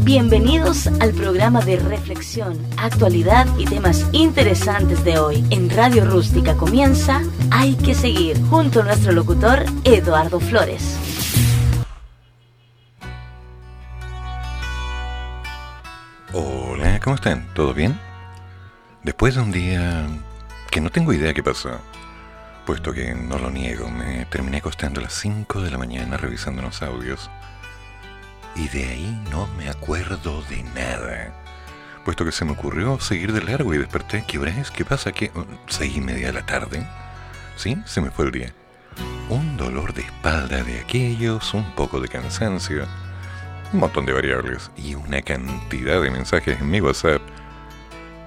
Bienvenidos al programa de reflexión, actualidad y temas interesantes de hoy. En Radio Rústica comienza Hay que seguir, junto a nuestro locutor Eduardo Flores. Hola, ¿cómo están? ¿Todo bien? Después de un día que no tengo idea qué pasó, puesto que no lo niego, me terminé acostando a las 5 de la mañana revisando los audios y de ahí no me acuerdo de nada. Puesto que se me ocurrió seguir de largo y desperté. ¿Qué hora es? ¿Qué pasa? ¿Qué? ¿Seis y media de la tarde? Sí, se me fue el día. Un dolor de espalda de aquellos, un poco de cansancio, un montón de variables y una cantidad de mensajes en mi WhatsApp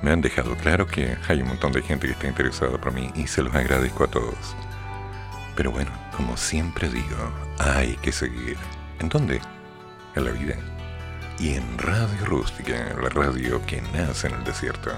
me han dejado claro que hay un montón de gente que está interesada por mí y se los agradezco a todos. Pero bueno, como siempre digo, hay que seguir. ¿En dónde? en la vida. Y en Radio Rústica, la radio que nace en el desierto.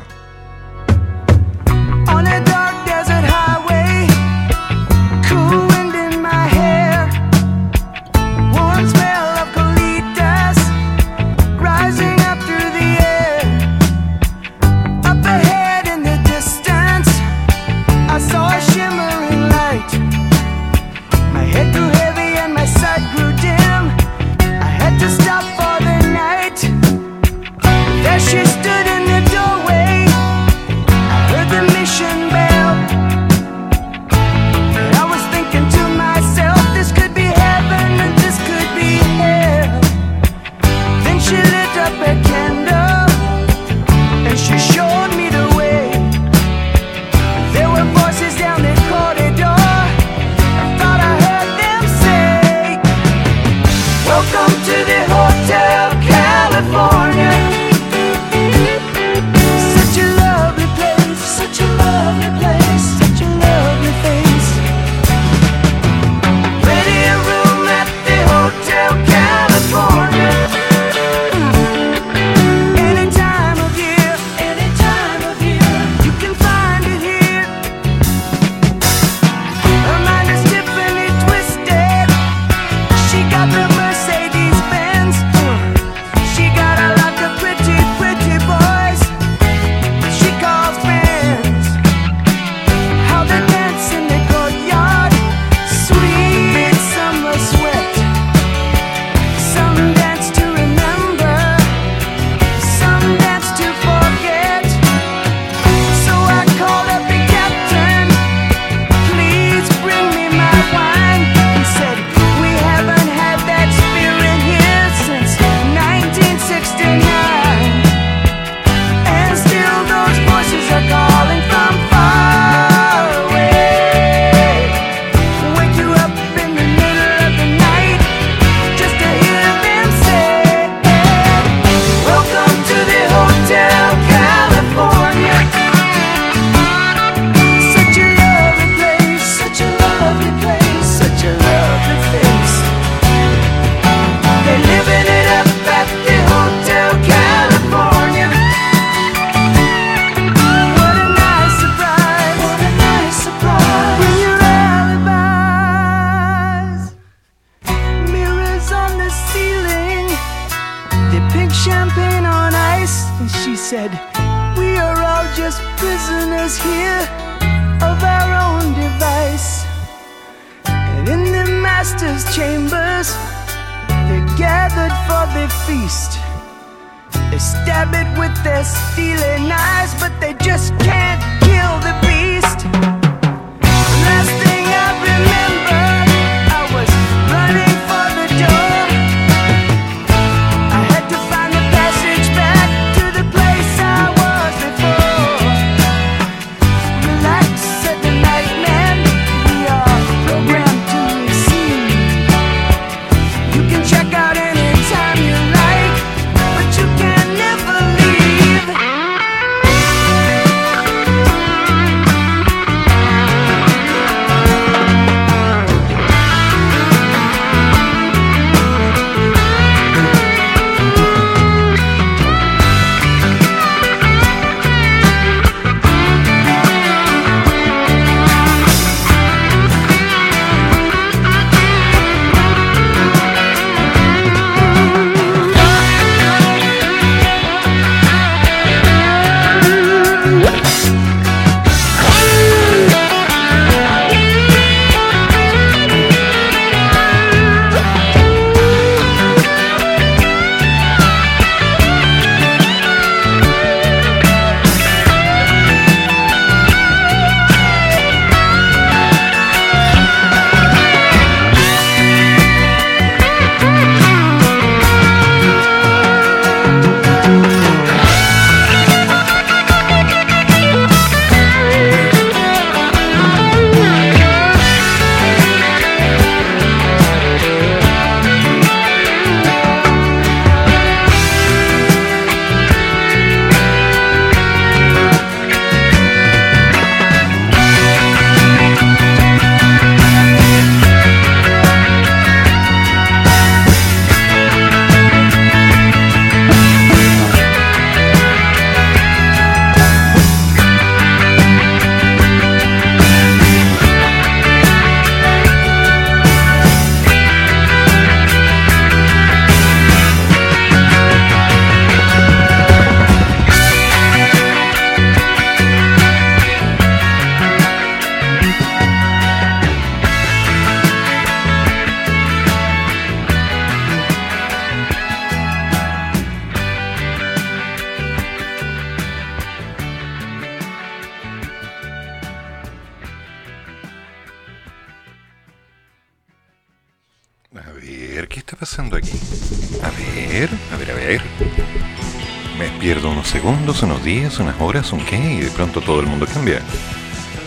Días, unas horas, un qué, y de pronto todo el mundo cambia.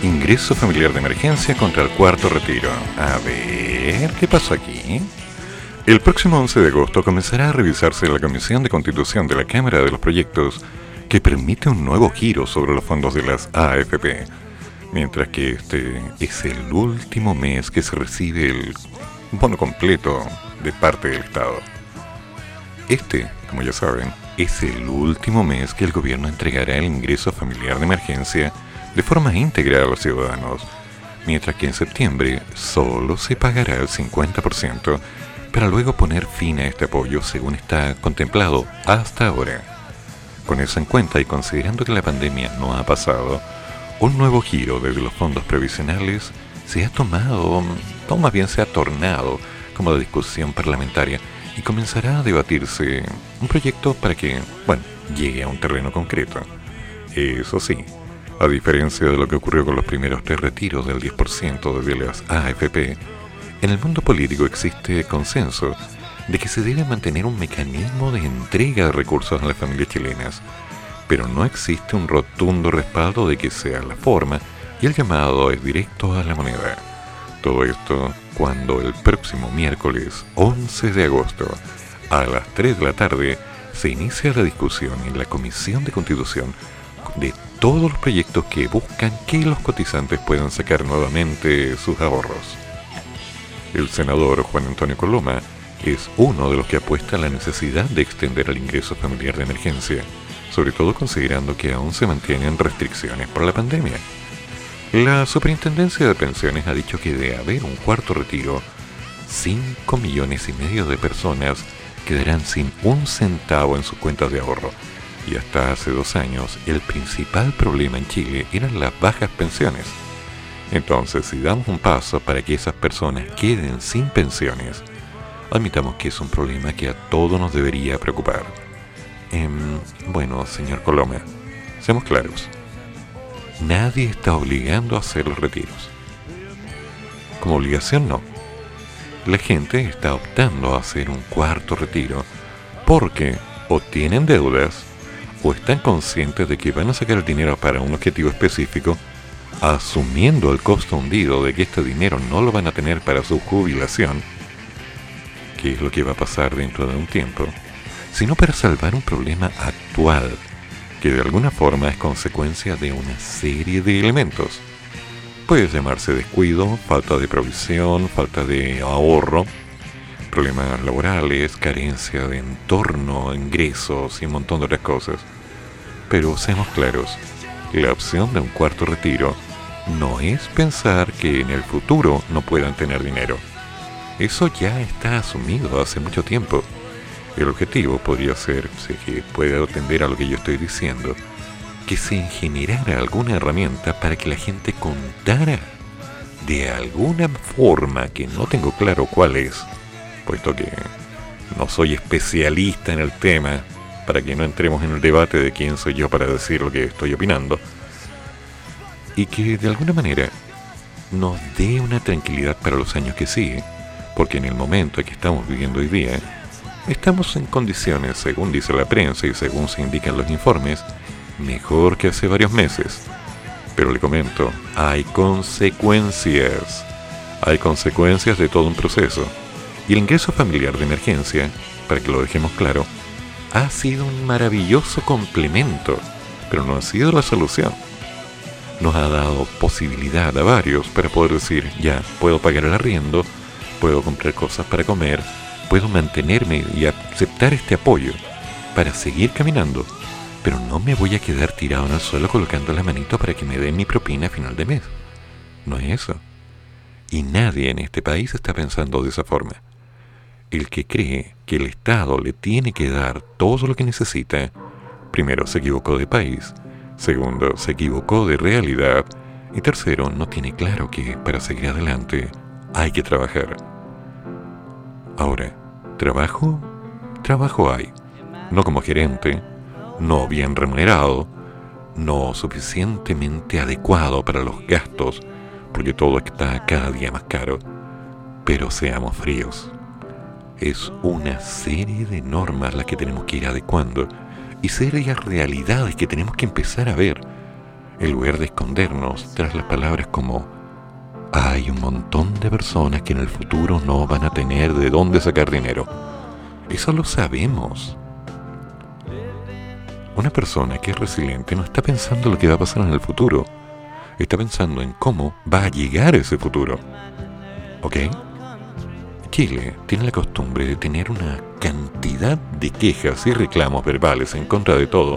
Ingreso familiar de emergencia contra el cuarto retiro. A ver, ¿qué pasó aquí? El próximo 11 de agosto comenzará a revisarse la Comisión de Constitución de la Cámara de los Proyectos que permite un nuevo giro sobre los fondos de las AFP, mientras que este es el último mes que se recibe el bono completo de parte del Estado. Este, como ya saben, es el último mes que el gobierno entregará el ingreso familiar de emergencia de forma íntegra a los ciudadanos, mientras que en septiembre solo se pagará el 50% para luego poner fin a este apoyo según está contemplado hasta ahora. Con eso en cuenta y considerando que la pandemia no ha pasado, un nuevo giro desde los fondos previsionales se ha tomado, o más bien se ha tornado como de discusión parlamentaria comenzará a debatirse un proyecto para que, bueno, llegue a un terreno concreto. Eso sí, a diferencia de lo que ocurrió con los primeros tres retiros del 10% de las AFP, en el mundo político existe consenso de que se debe mantener un mecanismo de entrega de recursos a las familias chilenas, pero no existe un rotundo respaldo de que sea la forma y el llamado es directo a la moneda. Todo esto cuando el próximo miércoles 11 de agosto a las 3 de la tarde se inicia la discusión en la Comisión de Constitución de todos los proyectos que buscan que los cotizantes puedan sacar nuevamente sus ahorros. El senador Juan Antonio Coloma es uno de los que apuesta a la necesidad de extender el ingreso familiar de emergencia, sobre todo considerando que aún se mantienen restricciones por la pandemia. La Superintendencia de Pensiones ha dicho que de haber un cuarto retiro, 5 millones y medio de personas quedarán sin un centavo en sus cuentas de ahorro. Y hasta hace dos años, el principal problema en Chile eran las bajas pensiones. Entonces, si damos un paso para que esas personas queden sin pensiones, admitamos que es un problema que a todos nos debería preocupar. Em, bueno, señor Coloma, seamos claros nadie está obligando a hacer los retiros. Como obligación no. La gente está optando a hacer un cuarto retiro porque o tienen deudas o están conscientes de que van a sacar el dinero para un objetivo específico, asumiendo el costo hundido de que este dinero no lo van a tener para su jubilación, que es lo que va a pasar dentro de un tiempo, sino para salvar un problema actual que de alguna forma es consecuencia de una serie de elementos. Puede llamarse descuido, falta de provisión, falta de ahorro, problemas laborales, carencia de entorno, ingresos y un montón de otras cosas. Pero seamos claros, la opción de un cuarto retiro no es pensar que en el futuro no puedan tener dinero. Eso ya está asumido hace mucho tiempo. El objetivo podría ser, sé que puede atender a lo que yo estoy diciendo, que se generara alguna herramienta para que la gente contara de alguna forma que no tengo claro cuál es, puesto que no soy especialista en el tema, para que no entremos en el debate de quién soy yo para decir lo que estoy opinando, y que de alguna manera nos dé una tranquilidad para los años que siguen, porque en el momento en que estamos viviendo hoy día, Estamos en condiciones, según dice la prensa y según se indican los informes, mejor que hace varios meses. Pero le comento, hay consecuencias. Hay consecuencias de todo un proceso. Y el ingreso familiar de emergencia, para que lo dejemos claro, ha sido un maravilloso complemento, pero no ha sido la solución. Nos ha dado posibilidad a varios para poder decir, ya, puedo pagar el arriendo, puedo comprar cosas para comer, puedo mantenerme y aceptar este apoyo para seguir caminando, pero no me voy a quedar tirado en el suelo colocando la manito para que me den mi propina a final de mes. No es eso. Y nadie en este país está pensando de esa forma. El que cree que el Estado le tiene que dar todo lo que necesita, primero se equivocó de país, segundo se equivocó de realidad y tercero no tiene claro que para seguir adelante hay que trabajar. Ahora, Trabajo, trabajo hay. No como gerente, no bien remunerado, no suficientemente adecuado para los gastos, porque todo está cada día más caro. Pero seamos fríos. Es una serie de normas las que tenemos que ir adecuando y serias realidades que tenemos que empezar a ver, en lugar de escondernos tras las palabras como hay un montón de personas que en el futuro no van a tener de dónde sacar dinero. Eso lo sabemos. Una persona que es resiliente no está pensando lo que va a pasar en el futuro, está pensando en cómo va a llegar ese futuro. ¿Ok? Chile tiene la costumbre de tener una cantidad de quejas y reclamos verbales en contra de todo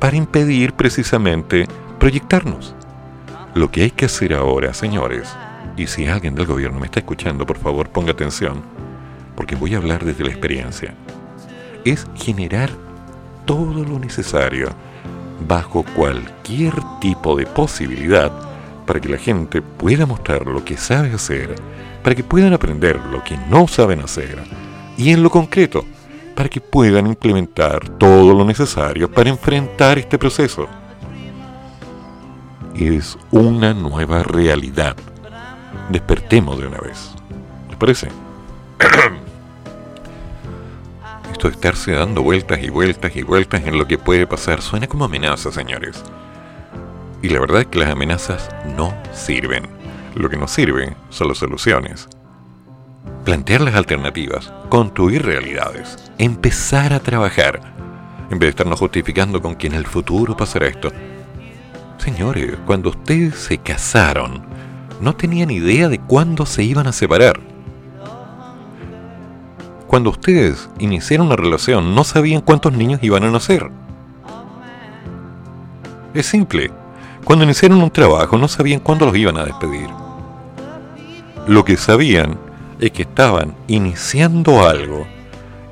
para impedir precisamente proyectarnos. Lo que hay que hacer ahora, señores, y si alguien del gobierno me está escuchando, por favor ponga atención, porque voy a hablar desde la experiencia, es generar todo lo necesario bajo cualquier tipo de posibilidad para que la gente pueda mostrar lo que sabe hacer, para que puedan aprender lo que no saben hacer y en lo concreto, para que puedan implementar todo lo necesario para enfrentar este proceso. Es una nueva realidad. Despertemos de una vez. ¿Les parece? Esto de estarse dando vueltas y vueltas y vueltas en lo que puede pasar suena como amenaza, señores. Y la verdad es que las amenazas no sirven. Lo que no sirve son las soluciones. Plantear las alternativas, construir realidades, empezar a trabajar, en vez de estarnos justificando con que en el futuro pasará esto. Señores, cuando ustedes se casaron, no tenían idea de cuándo se iban a separar cuando ustedes iniciaron una relación no sabían cuántos niños iban a nacer. Es simple. Cuando iniciaron un trabajo no sabían cuándo los iban a despedir. Lo que sabían es que estaban iniciando algo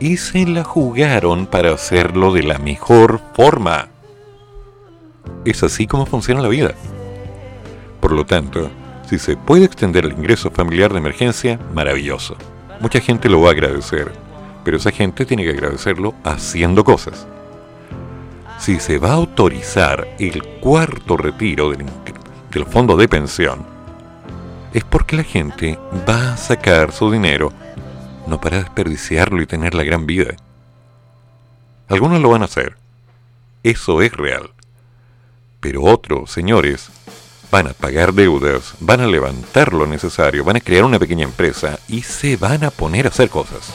y se la jugaron para hacerlo de la mejor forma. Es así como funciona la vida. Por lo tanto, si se puede extender el ingreso familiar de emergencia, maravilloso. Mucha gente lo va a agradecer, pero esa gente tiene que agradecerlo haciendo cosas. Si se va a autorizar el cuarto retiro del, fondo de pensión, es porque la gente va a sacar su dinero no para desperdiciarlo y tener la gran vida. Algunos lo van a hacer. Eso es real. Pero otros, señores, van a pagar deudas, van a levantar lo necesario, van a crear una pequeña empresa y se van a poner a hacer cosas.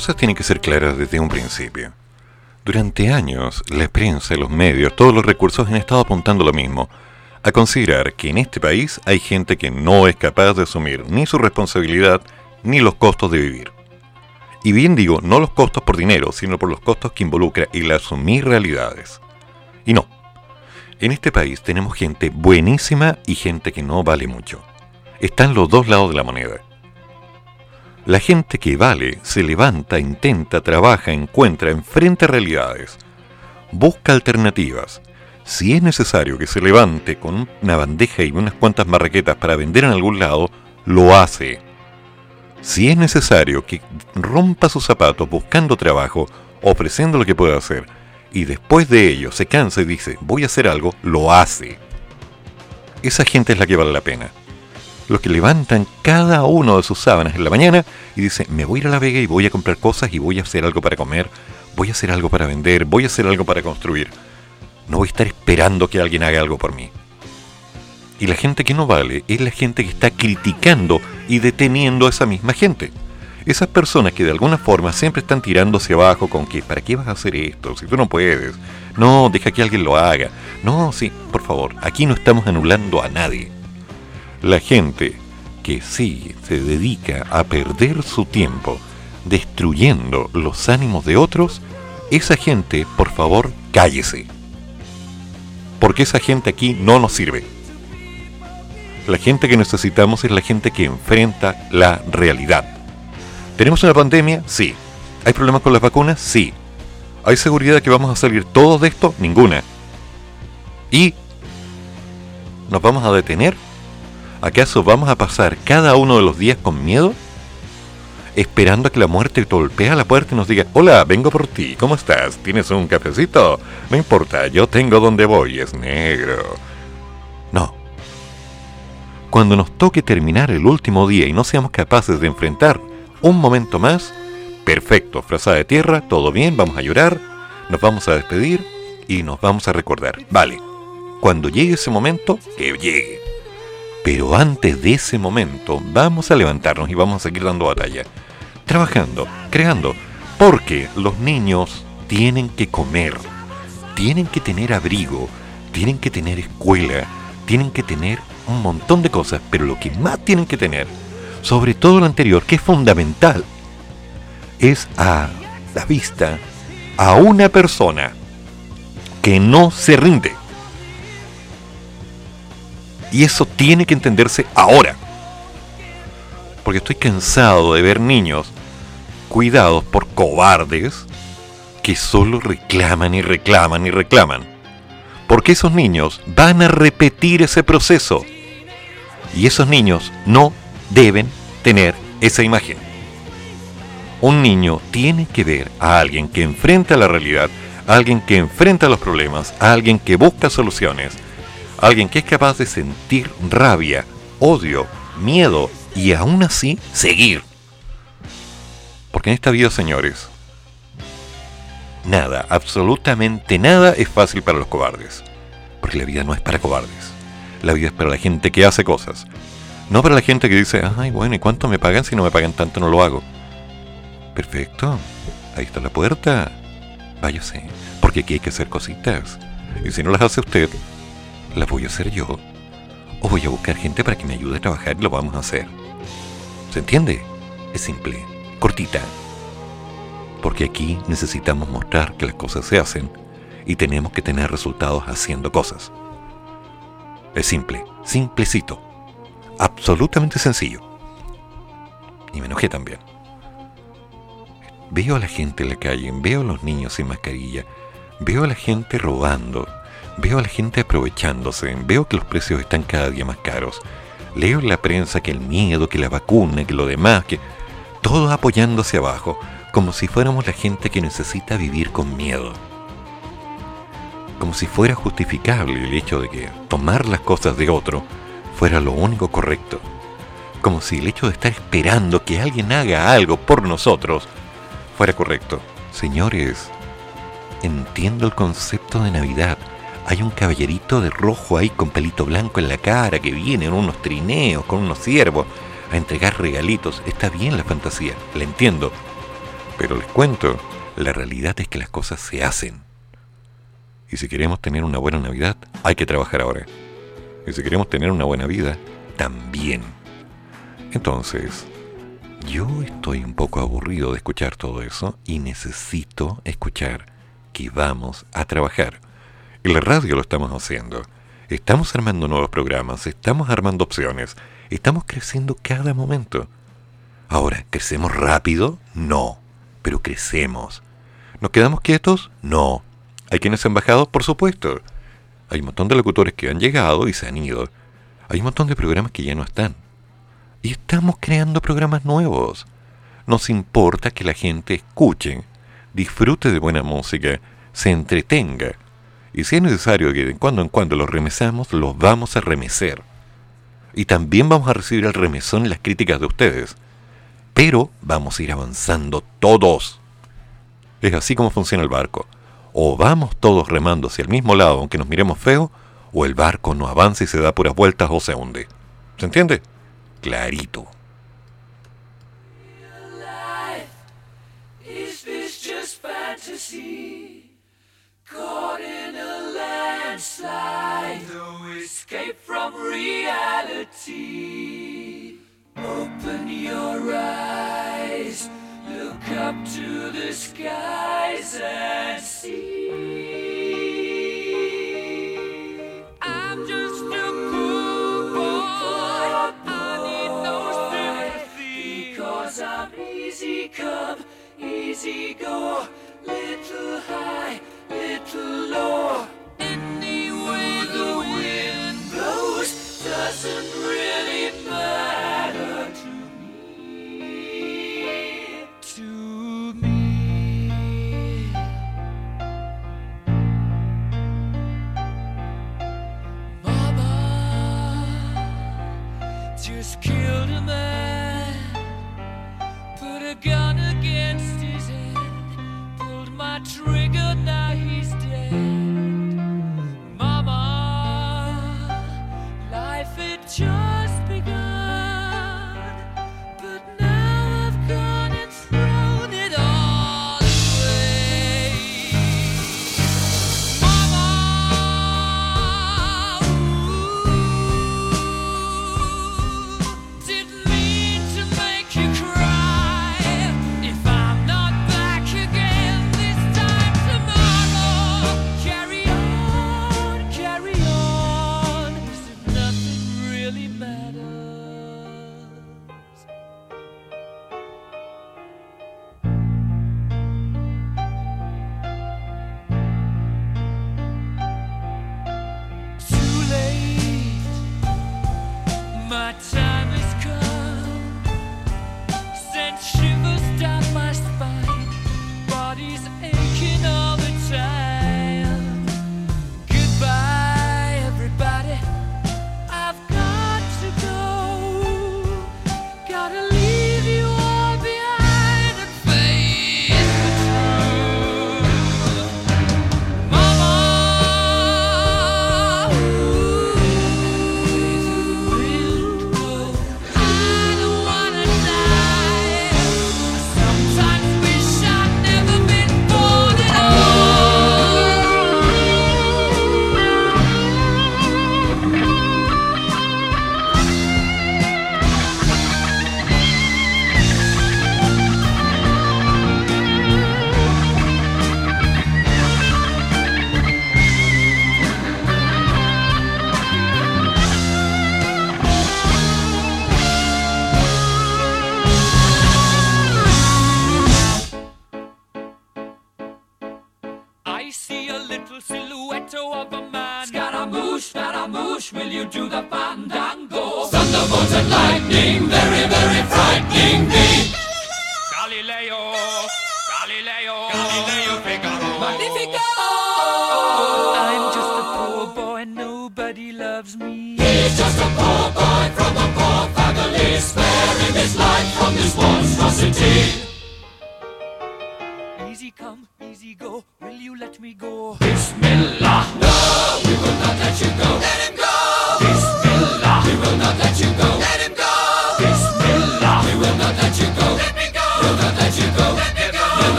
Cosas tienen que ser claras desde un principio. Durante años, la prensa, los medios, todos los recursos han estado apuntando lo mismo, a considerar que en este país hay gente que no es capaz de asumir ni su responsabilidad ni los costos de vivir. Y bien digo, no los costos por dinero, sino por los costos que involucra el asumir realidades. Y no. En este país tenemos gente buenísima y gente que no vale mucho. Están los dos lados de la moneda. La gente que vale se levanta, intenta, trabaja, encuentra, enfrenta realidades, busca alternativas. Si es necesario que se levante con una bandeja y unas cuantas marraquetas para vender en algún lado, lo hace. Si es necesario que rompa sus zapatos buscando trabajo, ofreciendo lo que puede hacer, y después de ello se cansa y dice, voy a hacer algo, lo hace. Esa gente es la que vale la pena los que levantan cada uno de sus sábanas en la mañana y dicen, me voy a ir a la vega y voy a comprar cosas y voy a hacer algo para comer, voy a hacer algo para vender, voy a hacer algo para construir. No voy a estar esperando que alguien haga algo por mí. Y la gente que no vale es la gente que está criticando y deteniendo a esa misma gente. Esas personas que de alguna forma siempre están tirando hacia abajo con que, ¿para qué vas a hacer esto? Si tú no puedes. No, deja que alguien lo haga. No, sí, por favor, aquí no estamos anulando a nadie la gente que sí se dedica a perder su tiempo destruyendo los ánimos de otros, esa gente, por favor, cállese. Porque esa gente aquí no nos sirve. La gente que necesitamos es la gente que enfrenta la realidad. ¿Tenemos una pandemia? Sí. ¿Hay problemas con las vacunas? Sí. ¿Hay seguridad que vamos a salir todos de esto? Ninguna. ¿Y nos vamos a detener? ¿Acaso vamos a pasar cada uno de los días con miedo? Esperando a que la muerte golpee a la puerta y nos diga, hola, vengo por ti, ¿cómo estás? ¿Tienes un cafecito? No importa, yo tengo donde voy, es negro. No. Cuando nos toque terminar el último día y no seamos capaces de enfrentar un momento más, perfecto, frazada de tierra, todo bien, vamos a llorar, nos vamos a despedir y nos vamos a recordar. Vale, cuando llegue ese momento, que llegue. Pero antes de ese momento vamos a levantarnos y vamos a seguir dando batalla. Trabajando, creando. Porque los niños tienen que comer, tienen que tener abrigo, tienen que tener escuela, tienen que tener un montón de cosas. Pero lo que más tienen que tener, sobre todo lo anterior, que es fundamental, es a la vista a una persona que no se rinde y eso tiene que entenderse ahora. Porque estoy cansado de ver niños cuidados por cobardes que solo reclaman y reclaman y reclaman. Porque esos niños van a repetir ese proceso. Y esos niños no deben tener esa imagen. Un niño tiene que ver a alguien que enfrenta la realidad, a alguien que enfrenta los problemas, a alguien que busca soluciones, Alguien que es capaz de sentir rabia, odio, miedo y aún así seguir. Porque en esta vida, señores, nada, absolutamente nada es fácil para los cobardes. Porque la vida no es para cobardes. La vida es para la gente que hace cosas. No para la gente que dice, ay, bueno, ¿y cuánto me pagan? Si no me pagan tanto, no lo hago. Perfecto. Ahí está la puerta. Váyase. Porque aquí hay que hacer cositas. Y si no las hace usted, ¿La voy a hacer yo? ¿O voy a buscar gente para que me ayude a trabajar y lo vamos a hacer? ¿Se entiende? Es simple, cortita. Porque aquí necesitamos mostrar que las cosas se hacen y tenemos que tener resultados haciendo cosas. Es simple, simplecito. Absolutamente sencillo. Y me enojé también. Veo a la gente en la calle, veo a los niños sin mascarilla, veo a la gente robando, Veo a la gente aprovechándose, veo que los precios están cada día más caros. Leo en la prensa que el miedo, que la vacuna, que lo demás, que todo apoyándose abajo, como si fuéramos la gente que necesita vivir con miedo. Como si fuera justificable el hecho de que tomar las cosas de otro fuera lo único correcto. Como si el hecho de estar esperando que alguien haga algo por nosotros fuera correcto. Señores, entiendo el concepto de Navidad hay un caballerito de rojo ahí con pelito blanco en la cara que viene en unos trineos con unos ciervos a entregar regalitos. Está bien la fantasía, la entiendo. Pero les cuento, la realidad es que las cosas se hacen. Y si queremos tener una buena Navidad, hay que trabajar ahora. Y si queremos tener una buena vida, también. Entonces, yo estoy un poco aburrido de escuchar todo eso y necesito escuchar que vamos a trabajar. En la radio lo estamos haciendo. Estamos armando nuevos programas, estamos armando opciones, estamos creciendo cada momento. Ahora, ¿crecemos rápido? No, pero crecemos. ¿Nos quedamos quietos? No. ¿Hay quienes han bajado? Por supuesto. Hay un montón de locutores que han llegado y se han ido. Hay un montón de programas que ya no están. Y estamos creando programas nuevos. Nos importa que la gente escuche, disfrute de buena música, se entretenga. Y si es necesario que de cuando en cuando los remesamos, los vamos a remecer. Y también vamos a recibir el remesón y las críticas de ustedes. Pero vamos a ir avanzando todos. Es así como funciona el barco. O vamos todos remando hacia el mismo lado aunque nos miremos feo, o el barco no avanza y se da puras vueltas o se hunde. ¿Se entiende? Clarito. Landslide, no escape from reality. Open your eyes, look up to the skies and see. I'm just come,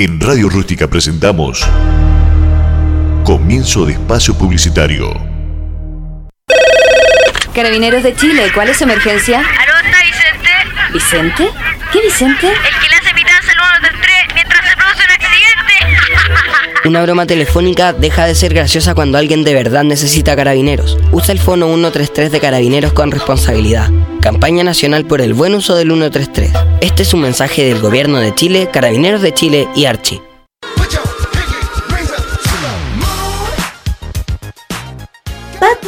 En Radio Rústica presentamos Comienzo de Espacio Publicitario. Carabineros de Chile, ¿cuál es su emergencia? ¿Aló, Vicente? ¿Vicente? ¿Qué Vicente? El que Una broma telefónica deja de ser graciosa cuando alguien de verdad necesita carabineros. Usa el fono 133 de carabineros con responsabilidad. Campaña Nacional por el Buen Uso del 133. Este es un mensaje del Gobierno de Chile, Carabineros de Chile y Archi.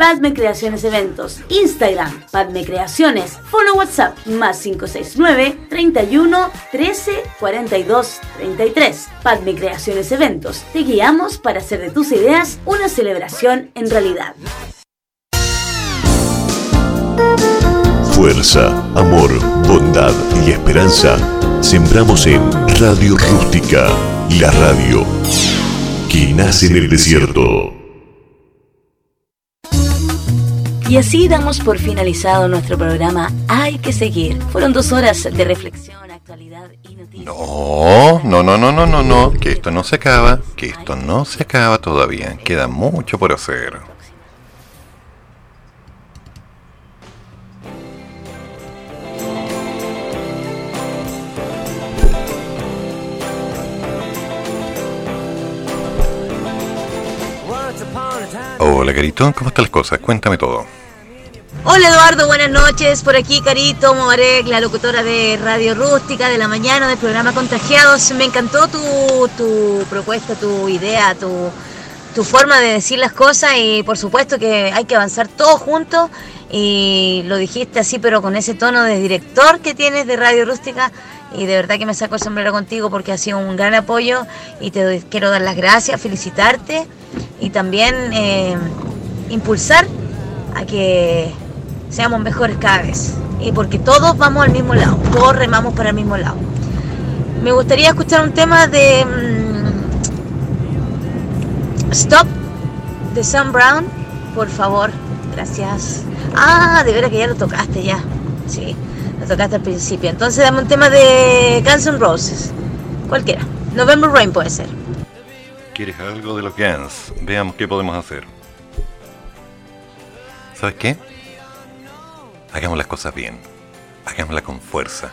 Padme Creaciones Eventos, Instagram, Padme Creaciones, Fono WhatsApp, más 569 31 13 42 33. Padme Creaciones Eventos, te guiamos para hacer de tus ideas una celebración en realidad. Fuerza, amor, bondad y esperanza sembramos en Radio Rústica, la radio que nace en el desierto. Y así damos por finalizado nuestro programa Hay que seguir. Fueron dos horas de reflexión, actualidad y noticias. No, no, no, no, no, no, no, que esto no se acaba, que esto no se acaba todavía, queda mucho por hacer. Hola, Carito, ¿cómo están las cosas? Cuéntame todo. Hola Eduardo, buenas noches. Por aquí Carito Mobarek, la locutora de Radio Rústica de la mañana del programa Contagiados. Me encantó tu, tu propuesta, tu idea, tu, tu forma de decir las cosas y por supuesto que hay que avanzar todos juntos y lo dijiste así pero con ese tono de director que tienes de Radio Rústica y de verdad que me saco el sombrero contigo porque ha sido un gran apoyo y te quiero dar las gracias, felicitarte y también eh, impulsar a que seamos mejores cada vez y porque todos vamos al mismo lado, todos remamos para el mismo lado. Me gustaría escuchar un tema de mm, Stop de Sam Brown, por favor, gracias. Ah, de veras que ya lo tocaste ya, sí. Lo tocaste al principio. Entonces dame un tema de Guns N' Roses. Cualquiera. November Rain puede ser. ¿Quieres algo de los Guns? Veamos qué podemos hacer. ¿Sabes qué? Hagamos las cosas bien. Hagámoslas con fuerza.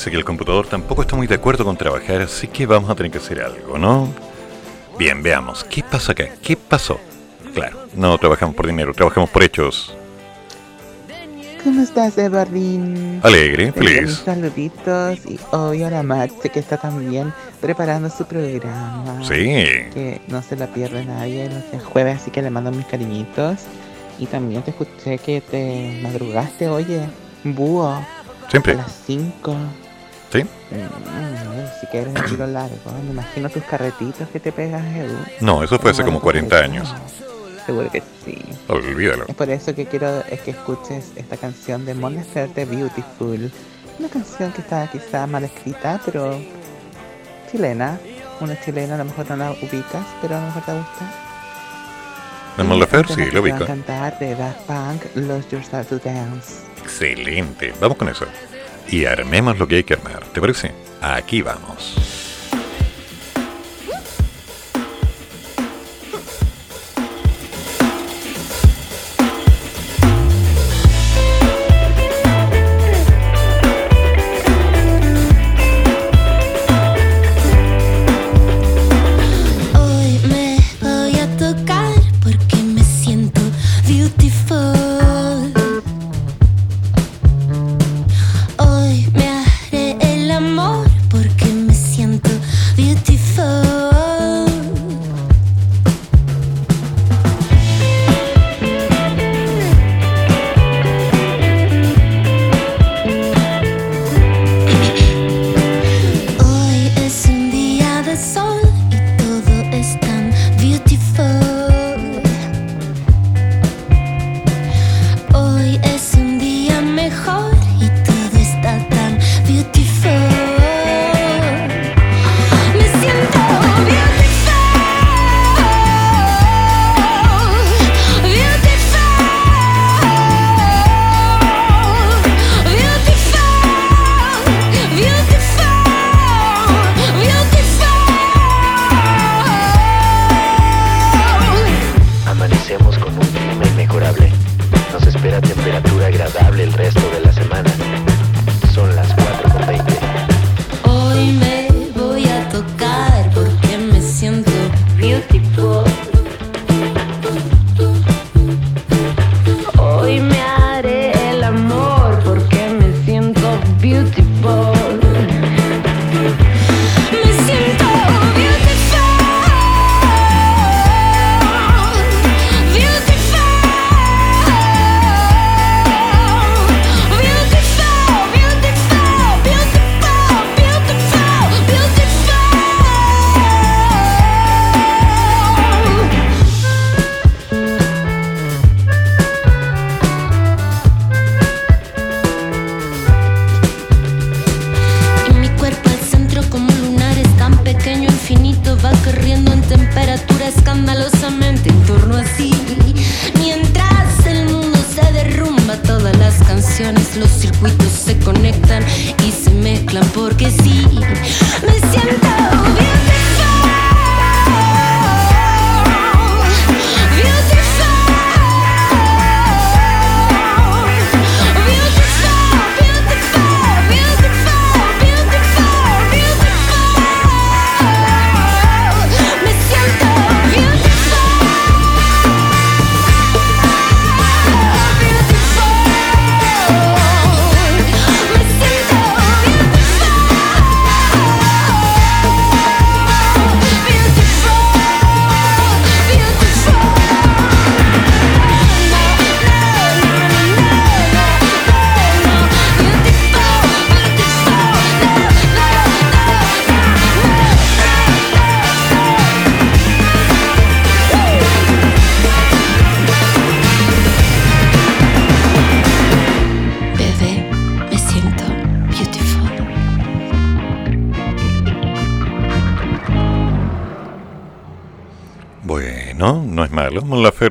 Parece que el computador tampoco está muy de acuerdo con trabajar, así que vamos a tener que hacer algo, ¿no? Bien, veamos, ¿qué pasa acá? ¿Qué pasó? Claro, no trabajamos por dinero, trabajamos por hechos. ¿Cómo estás, Evardín? Alegre, feliz. saluditos y hoy a la Max que está también preparando su programa. Sí. Que no se la pierde nadie los jueves, así que le mando mis cariñitos. Y también te escuché que te madrugaste, oye, búho. Siempre. A las 5. ¿Sí? si que eres de tiro largo. Me imagino tus carretitos que te pegas, Edu. No, eso fue hace como 40 años. Seguro que sí. Olvídalo. Es por eso que quiero es que escuches esta canción de Mon Laferte Beautiful. Una canción que está quizá mal escrita, pero chilena. Una chilena, a lo mejor no la ubicas, pero a lo mejor te gusta. ¿De Mon Laferte? Y el Sí, lo ubico. cantar de Daft Punk, Lost Yourself to Dance. Excelente. Vamos con eso. Y armemos lo que hay que armar. ¿Te parece? Aquí vamos. Agradable el resto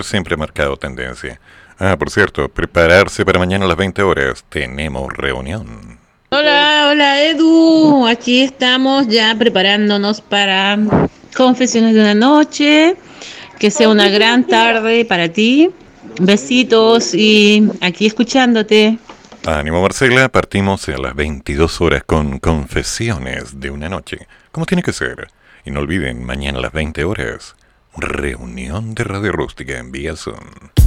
siempre ha marcado tendencia. Ah, por cierto, prepararse para mañana a las 20 horas. Tenemos reunión. Hola, hola Edu. Aquí estamos ya preparándonos para Confesiones de una noche. Que sea una gran tarde para ti. Besitos y aquí escuchándote. Ánimo Marcela, partimos a las 22 horas con Confesiones de una noche. Como tiene que ser. Y no olviden, mañana a las 20 horas, Reunión de Radio Rústica en Vía Zoom.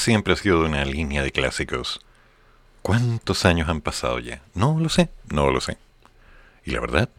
siempre ha sido de una línea de clásicos. ¿Cuántos años han pasado ya? No lo sé, no lo sé. Y la verdad,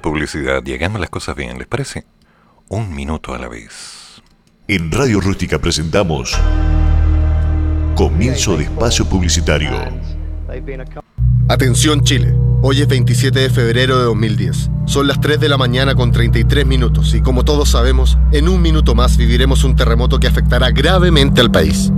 publicidad y hagamos las cosas bien, ¿les parece? Un minuto a la vez. En Radio Rústica presentamos Comienzo de Espacio Publicitario. Atención Chile, hoy es 27 de febrero de 2010. Son las 3 de la mañana con 33 minutos y como todos sabemos, en un minuto más viviremos un terremoto que afectará gravemente al país.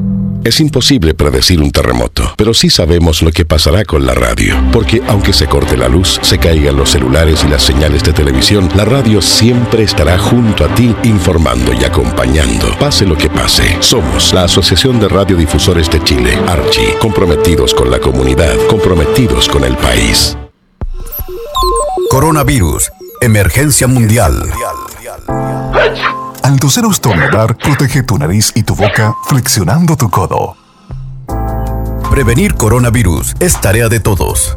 Es imposible predecir un terremoto, pero sí sabemos lo que pasará con la radio. Porque aunque se corte la luz, se caigan los celulares y las señales de televisión, la radio siempre estará junto a ti informando y acompañando. Pase lo que pase. Somos la Asociación de Radiodifusores de Chile, Archie, comprometidos con la comunidad, comprometidos con el país. Coronavirus. Emergencia mundial. Al toser o estornudar, protege tu nariz y tu boca flexionando tu codo. Prevenir coronavirus es tarea de todos.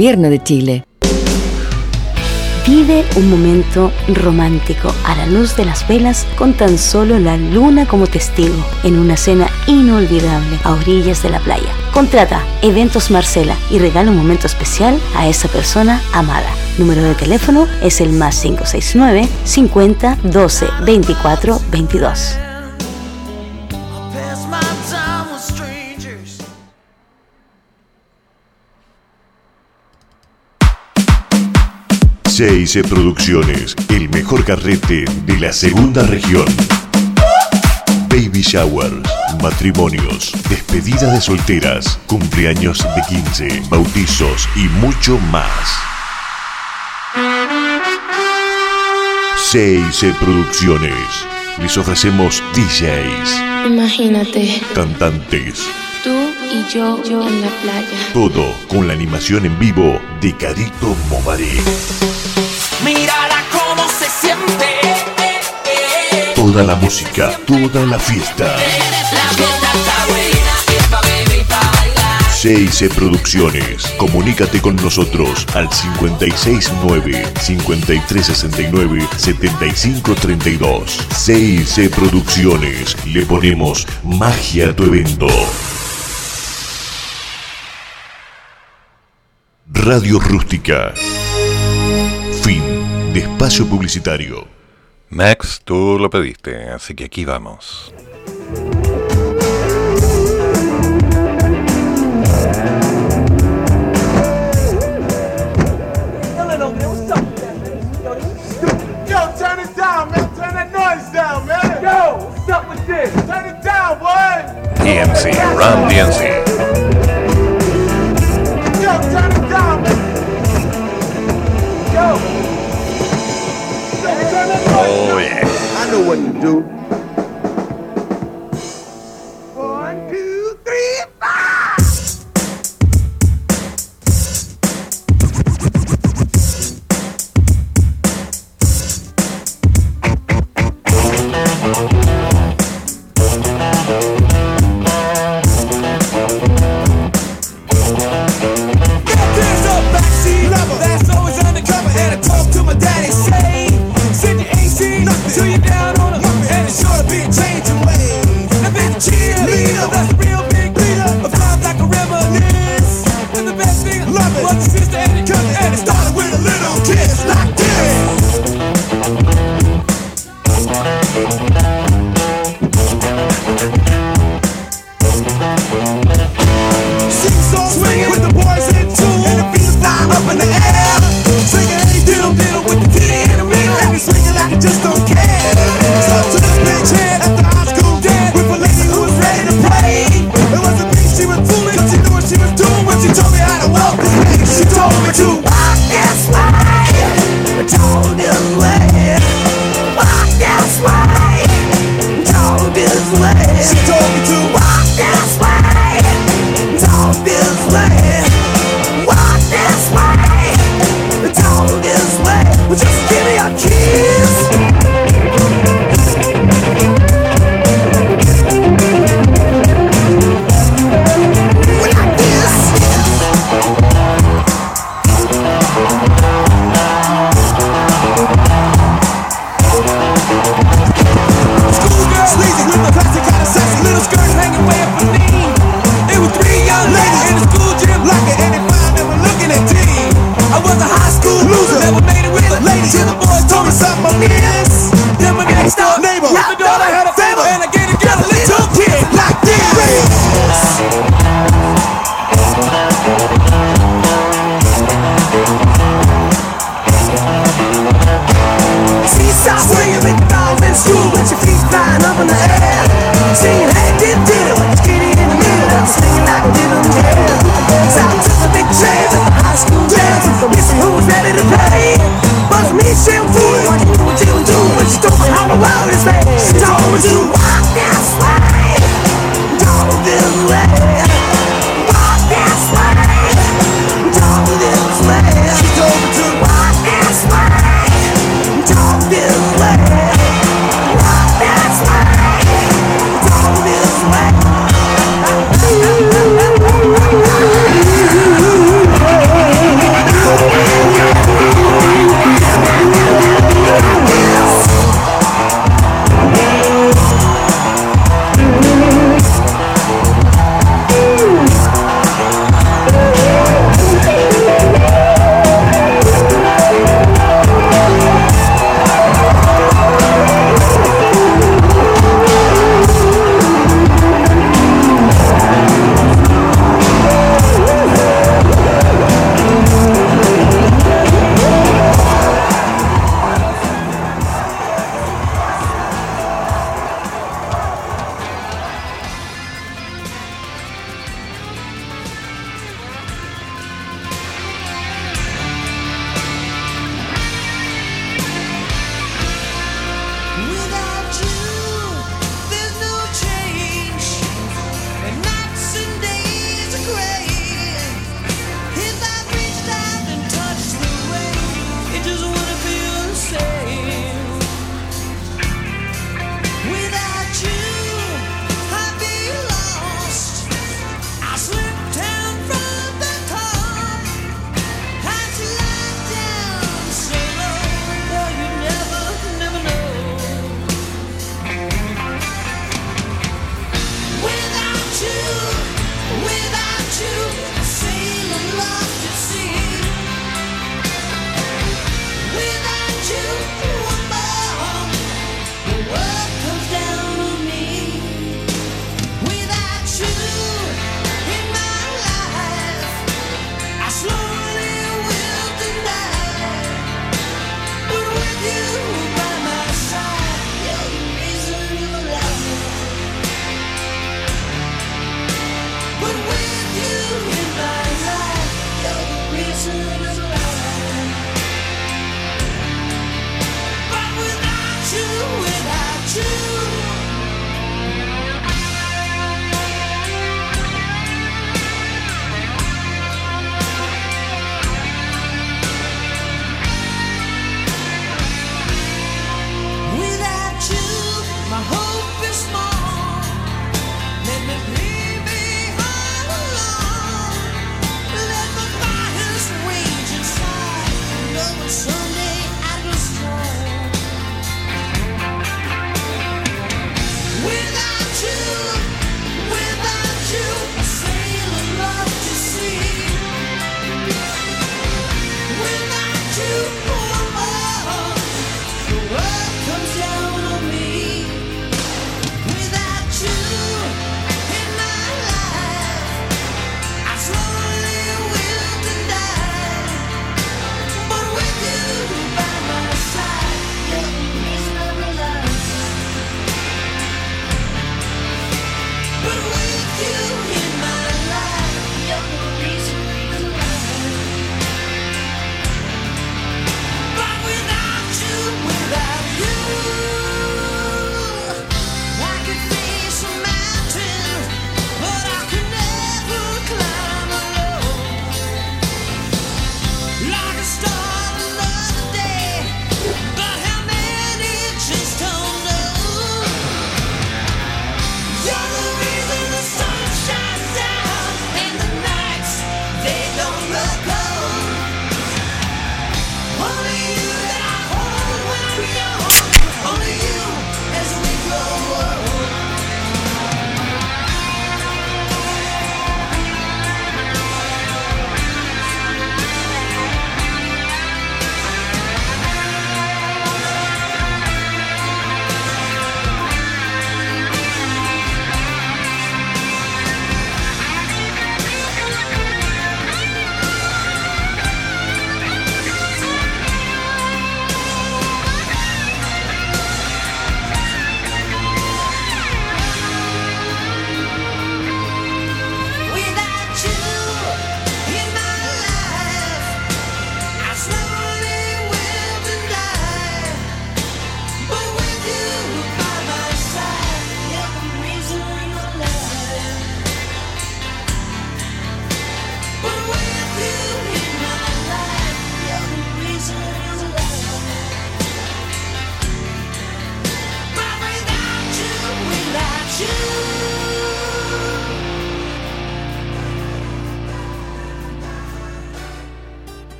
de Chile. Vive un momento romántico a la luz de las velas con tan solo la luna como testigo en una cena inolvidable a orillas de la playa. Contrata Eventos Marcela y regala un momento especial a esa persona amada. Número de teléfono es el más 569 50 12 24 22. CIC Producciones, el mejor carrete de la segunda región. Baby showers, matrimonios, despedida de solteras, cumpleaños de 15, bautizos y mucho más. CIC Producciones. Les ofrecemos DJs, Imagínate, cantantes, y yo, yo en la playa. todo con la animación en vivo de Carito Mobaré. Mírala cómo se siente. Toda la música, toda la fiesta. CIC Producciones. Comunícate con nosotros al 569-5369-7532. CIC Producciones. Le ponemos magia a tu evento. Radio Rústica. Fin de espacio publicitario. Max, tú lo pediste, así que aquí vamos. Yo, turn it Oh, yeah. I know what to do.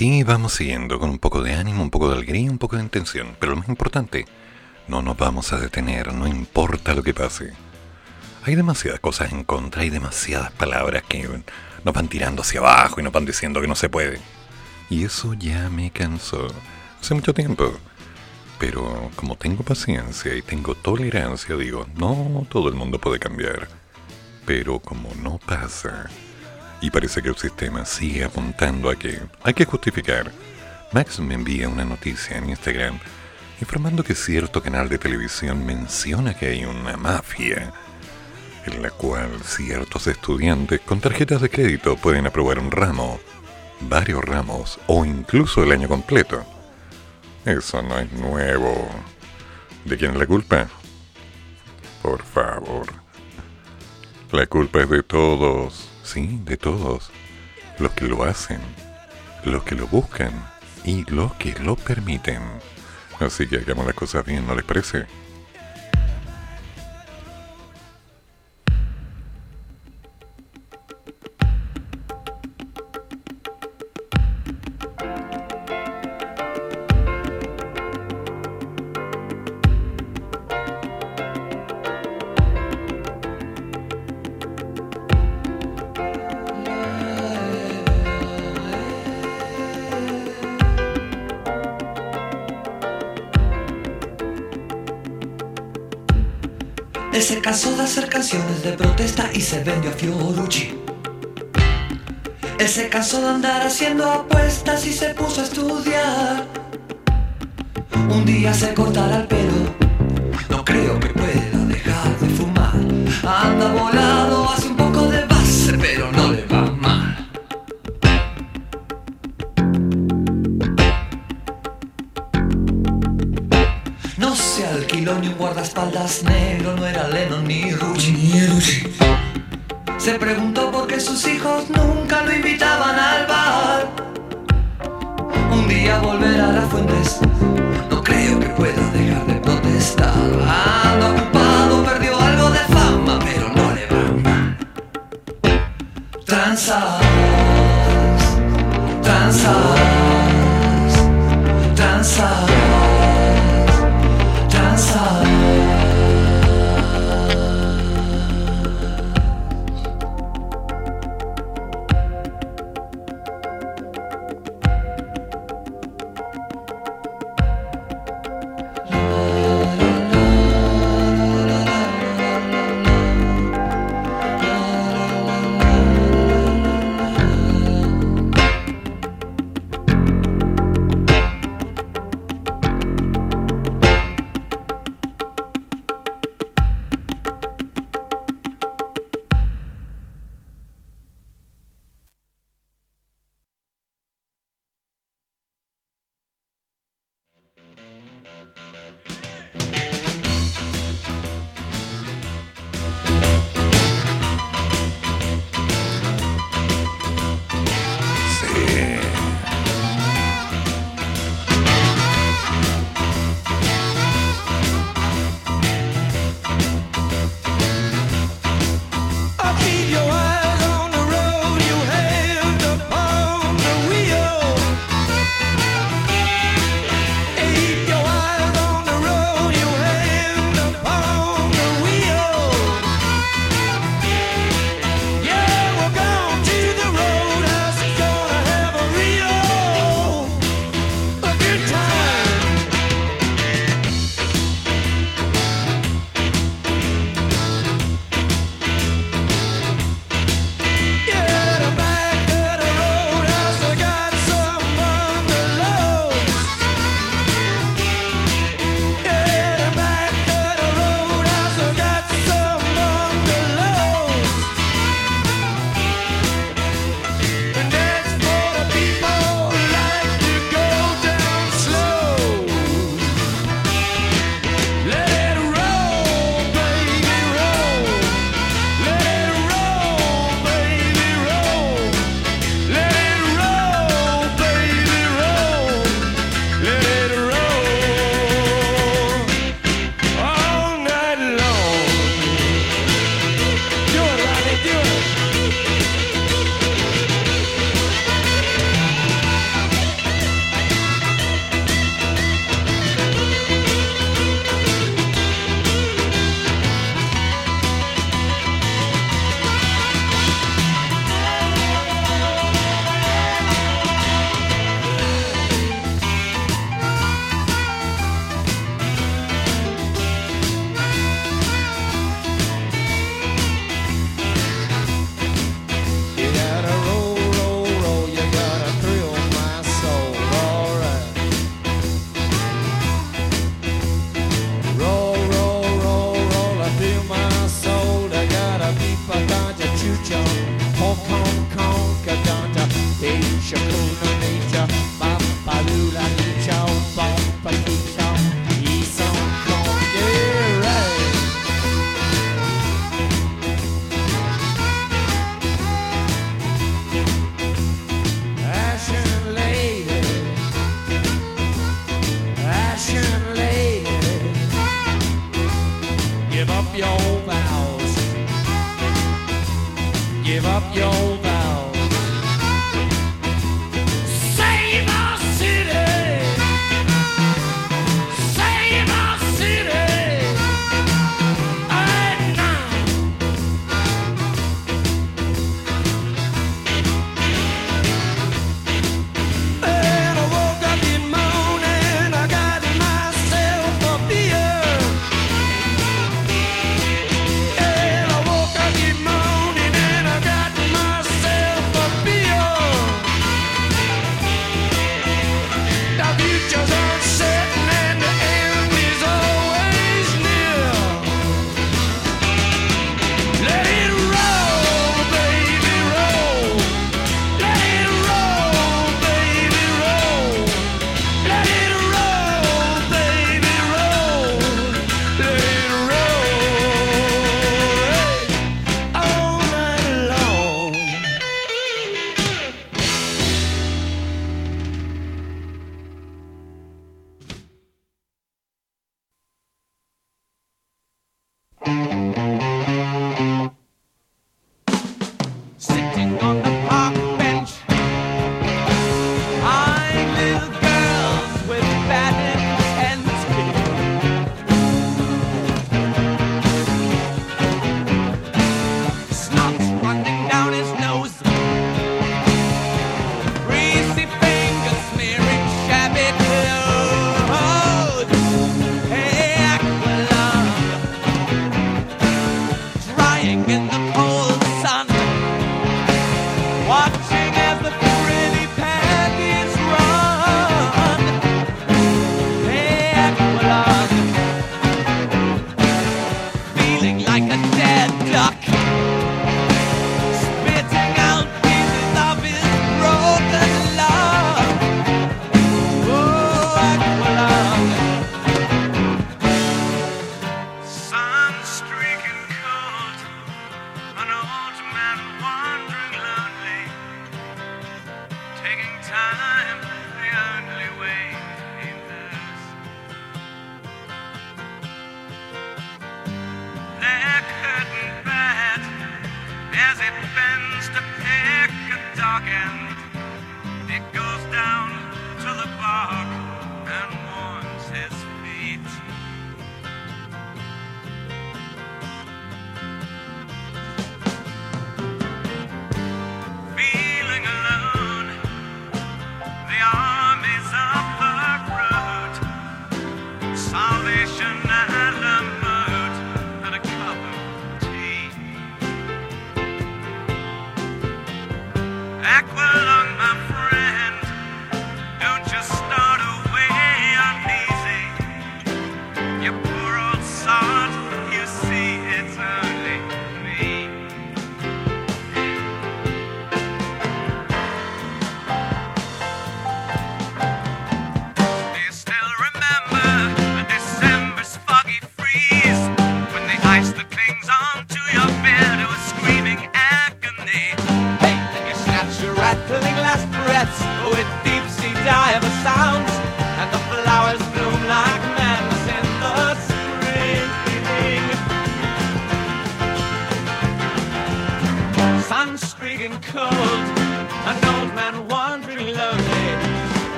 Así vamos siguiendo con un poco de ánimo, un poco de alegría, un poco de intención. Pero lo más importante, no nos vamos a detener, no importa lo que pase. Hay demasiadas cosas en contra, hay demasiadas palabras que nos van tirando hacia abajo y nos van diciendo que no se puede. Y eso ya me cansó hace mucho tiempo. Pero como tengo paciencia y tengo tolerancia, digo, no todo el mundo puede cambiar. Pero como no pasa, y parece que el sistema sigue apuntando a que hay que justificar, Max me envía una noticia en Instagram informando que cierto canal de televisión menciona que hay una mafia en la cual ciertos estudiantes con tarjetas de crédito pueden aprobar un ramo, varios ramos o incluso el año completo. Eso no es nuevo. ¿De quién es la culpa? Por favor. La culpa es de todos, sí, de todos. Los que lo hacen, los que lo buscan y los que lo permiten. Así que hagamos las cosas bien, ¿no les parece? Protesta y se vendió a Fiorucci. Él se cansó de andar haciendo apuestas y se puso a estudiar. Un día se cortará el pelo, no creo que pueda dejar de fumar. Anda volado, hace un poco de base, pero no le va mal. No se alquiló ni un guardaespaldas negro,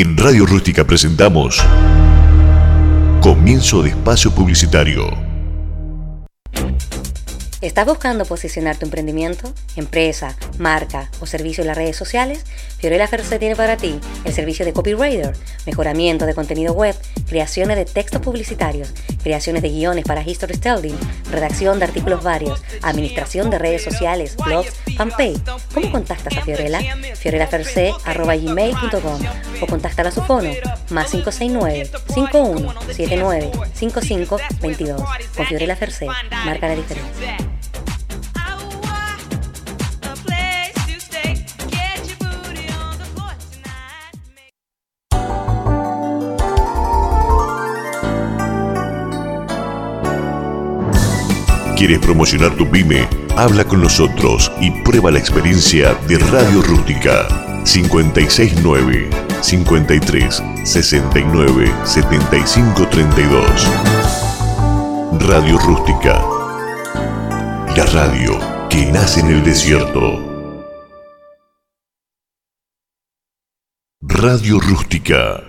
En Radio Rústica presentamos Comienzo de Espacio Publicitario. ¿Estás buscando posicionar tu emprendimiento, empresa, marca o servicio en las redes sociales? Fiorella Ferce tiene para ti el servicio de copywriter, mejoramiento de contenido web, creaciones de textos publicitarios, creaciones de guiones para history storytelling, redacción de artículos varios, administración de redes sociales, blogs, fanpage. ¿Cómo contactas a Fiorella? fiorellaferce.gmail.com o contáctala a su fono más 569 5179 5522 Con Fiorella Ferce, marca la diferencia. ¿Quieres promocionar tu pyme? Habla con nosotros y prueba la experiencia de Radio Rústica. 569 53 69 75 32. Radio Rústica. La radio que nace en el desierto. Radio Rústica.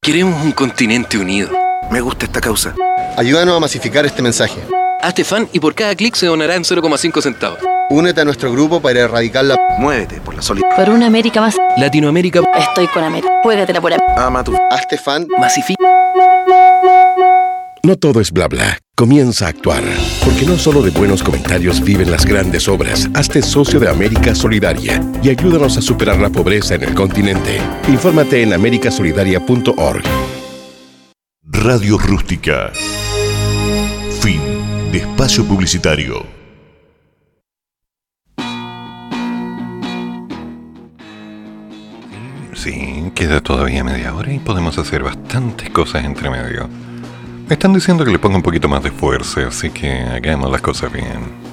Queremos un continente unido. Me gusta esta causa. Ayúdanos a masificar este mensaje. Hazte fan y por cada clic se donarán 0,5 centavos. Únete a nuestro grupo para erradicar la... Muévete por la solidaridad. Por una América más. Latinoamérica. Estoy con América. Juégatela por ahí. Ama tu... Hazte fan. Masifica. No todo es bla bla. Comienza a actuar. Porque no solo de buenos comentarios viven las grandes obras. Hazte socio de América Solidaria y ayúdanos a superar la pobreza en el continente. Infórmate en americasolidaria.org. Radio Rústica. Fin de espacio publicitario. Sí, queda todavía media hora y podemos hacer bastantes cosas entre medio. Me están diciendo que le ponga un poquito más de fuerza, así que hagamos las cosas bien.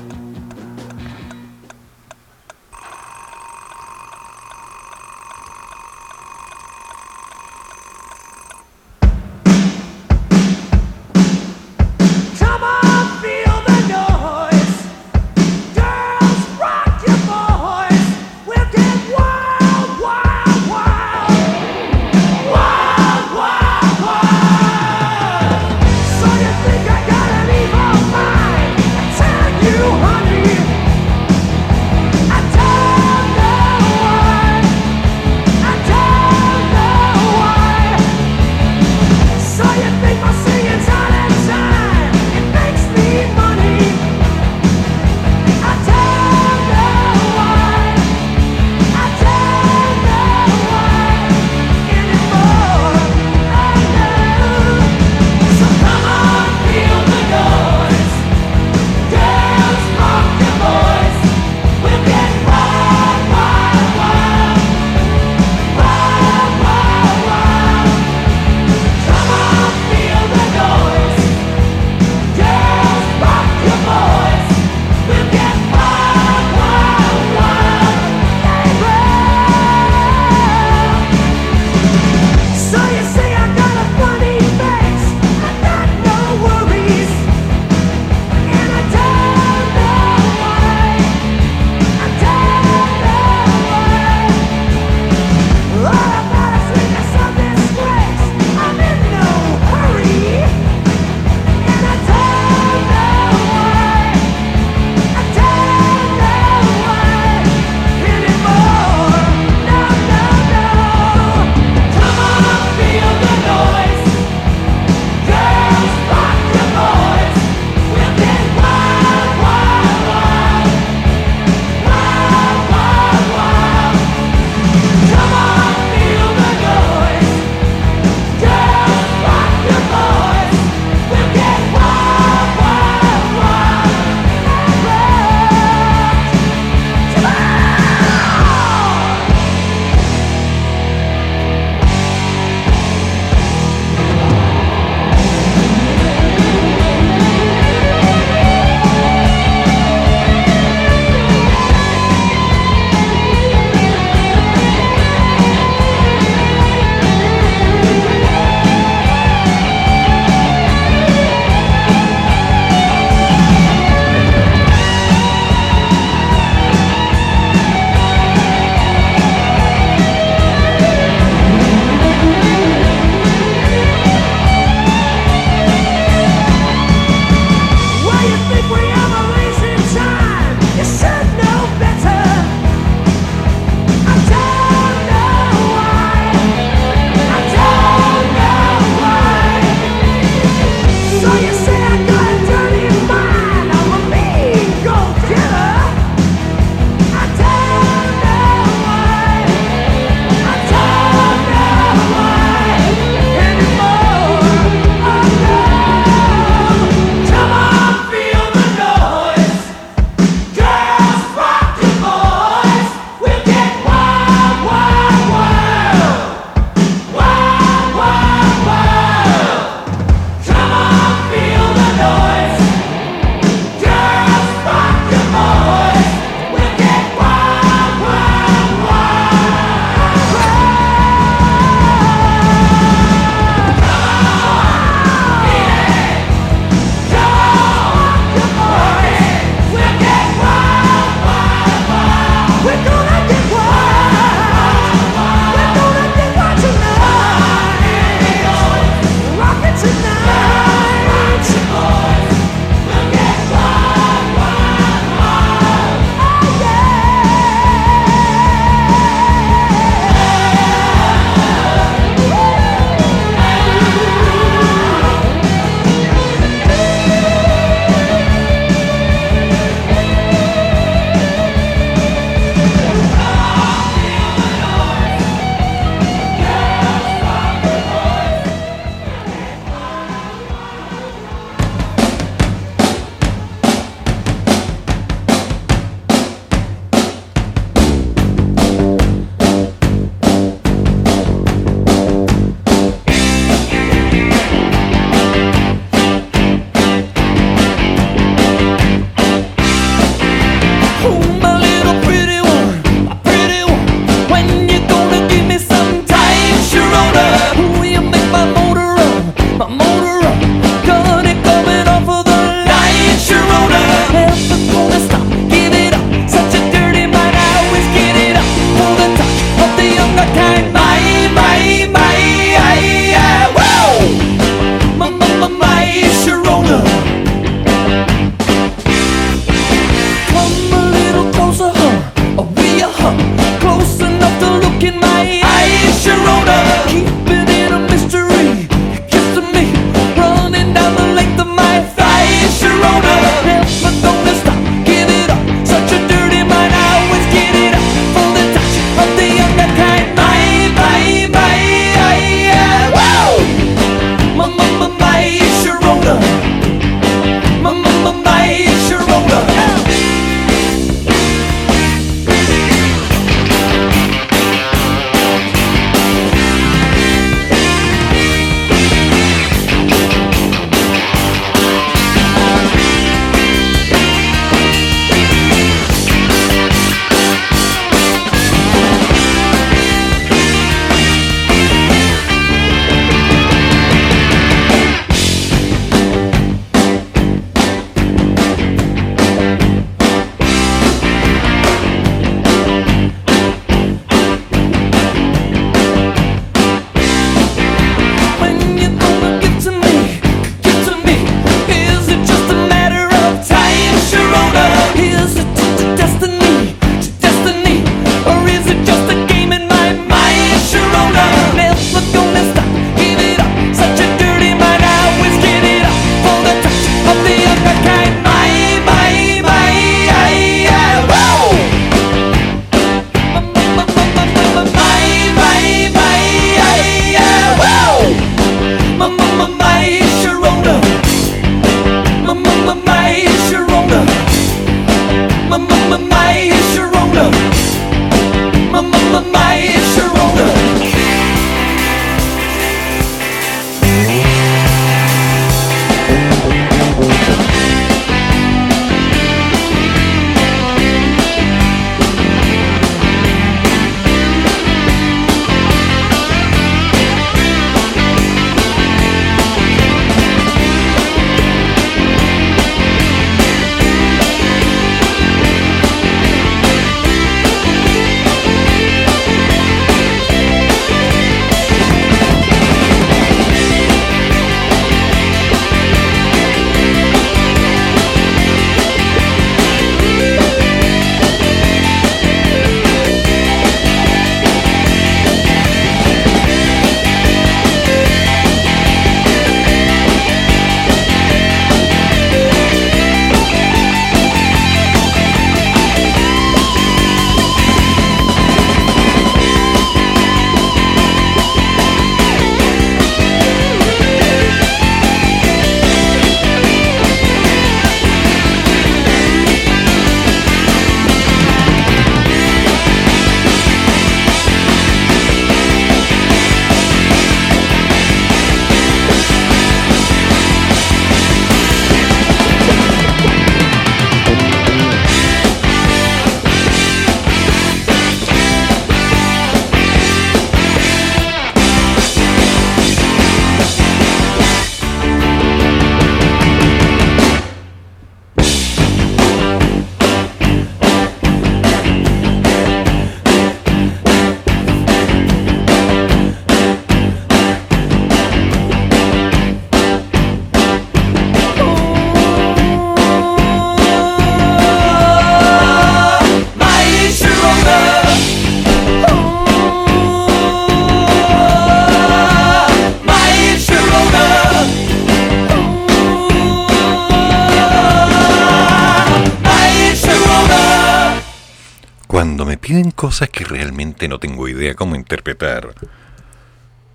no tengo idea cómo interpretar.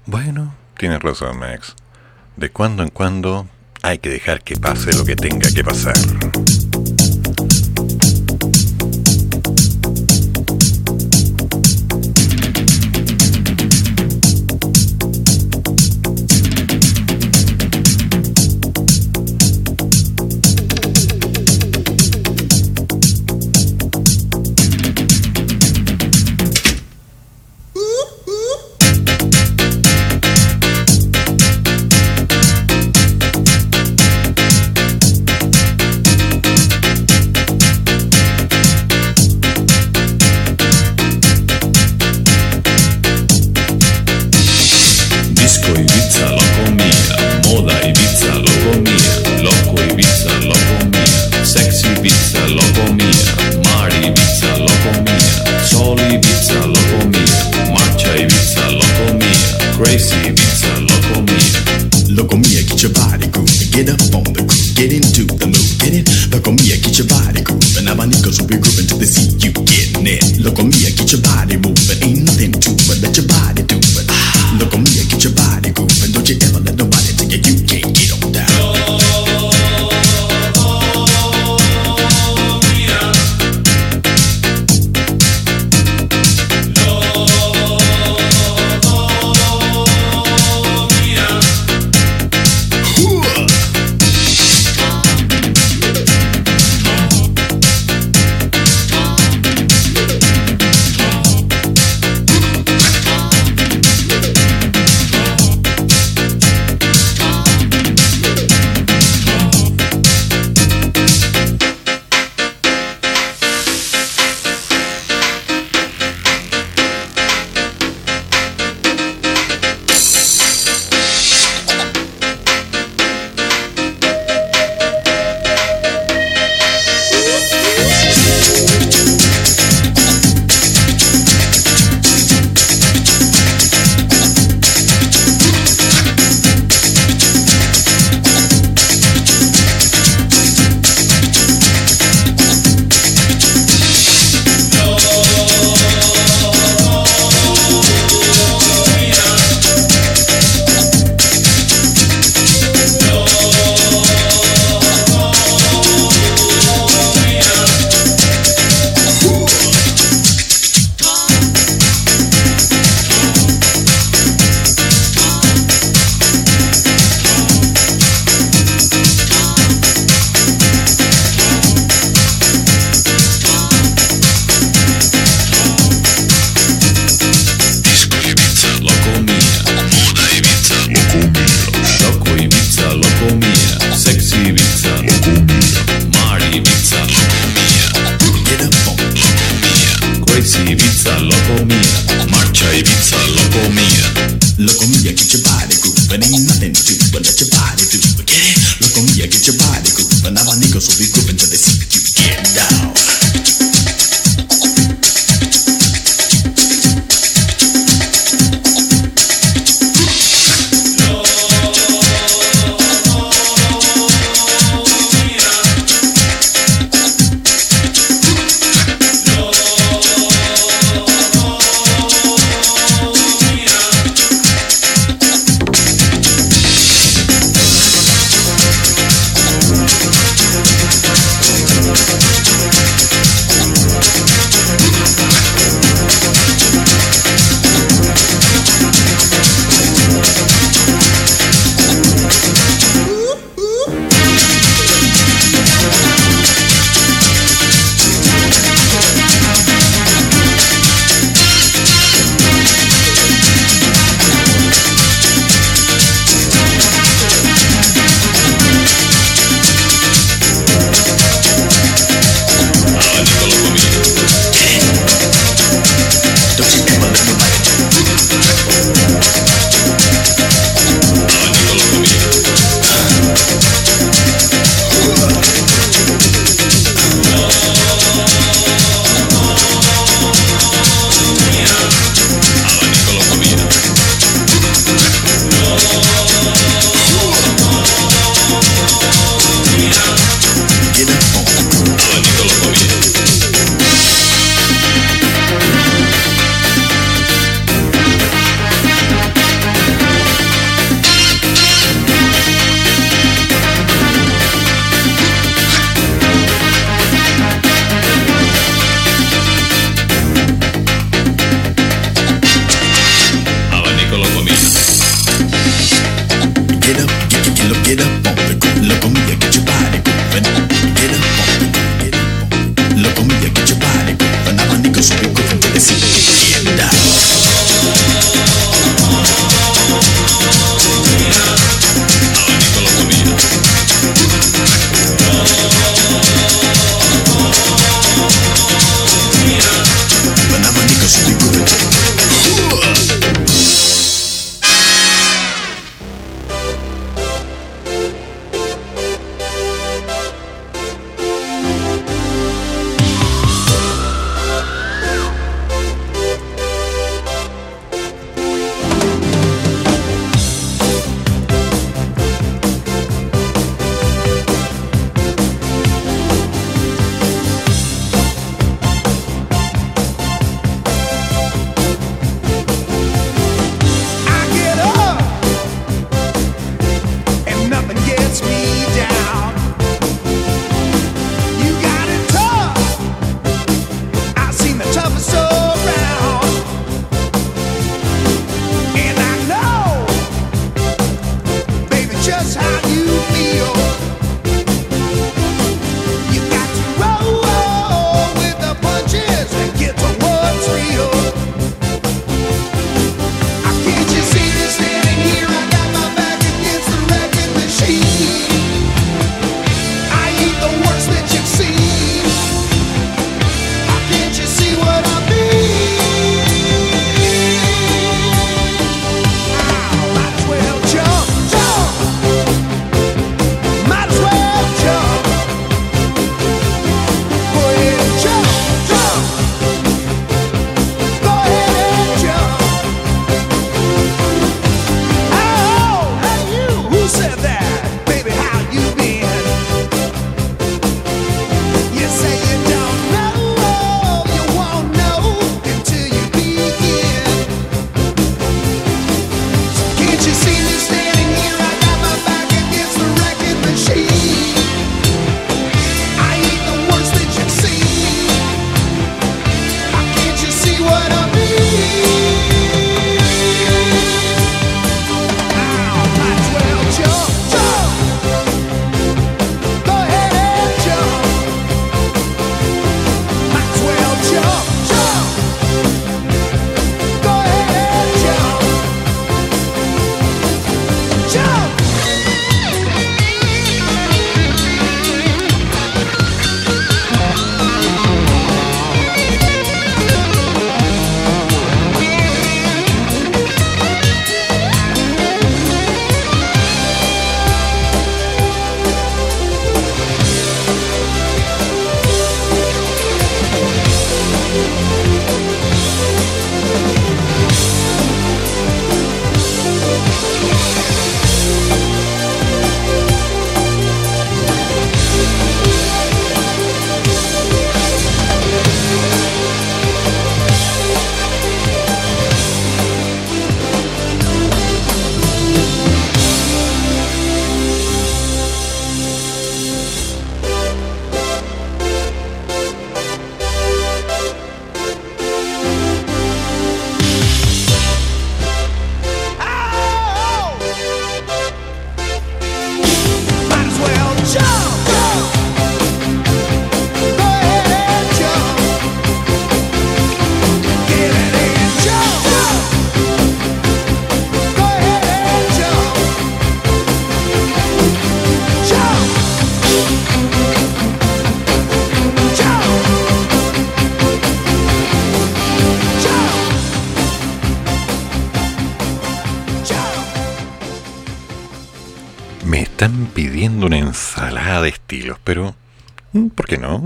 Bueno, tienes razón, Max. De cuando en cuando hay que dejar que pase lo que tenga que pasar.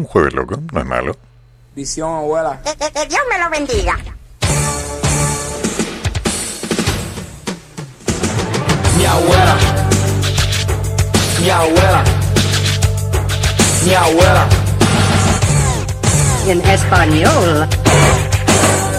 Un jueves loco, no es malo. Visión, abuela. Que, que- que Dios me lo bendiga. Mi abuela. Mi abuela. Mi abuela. En español.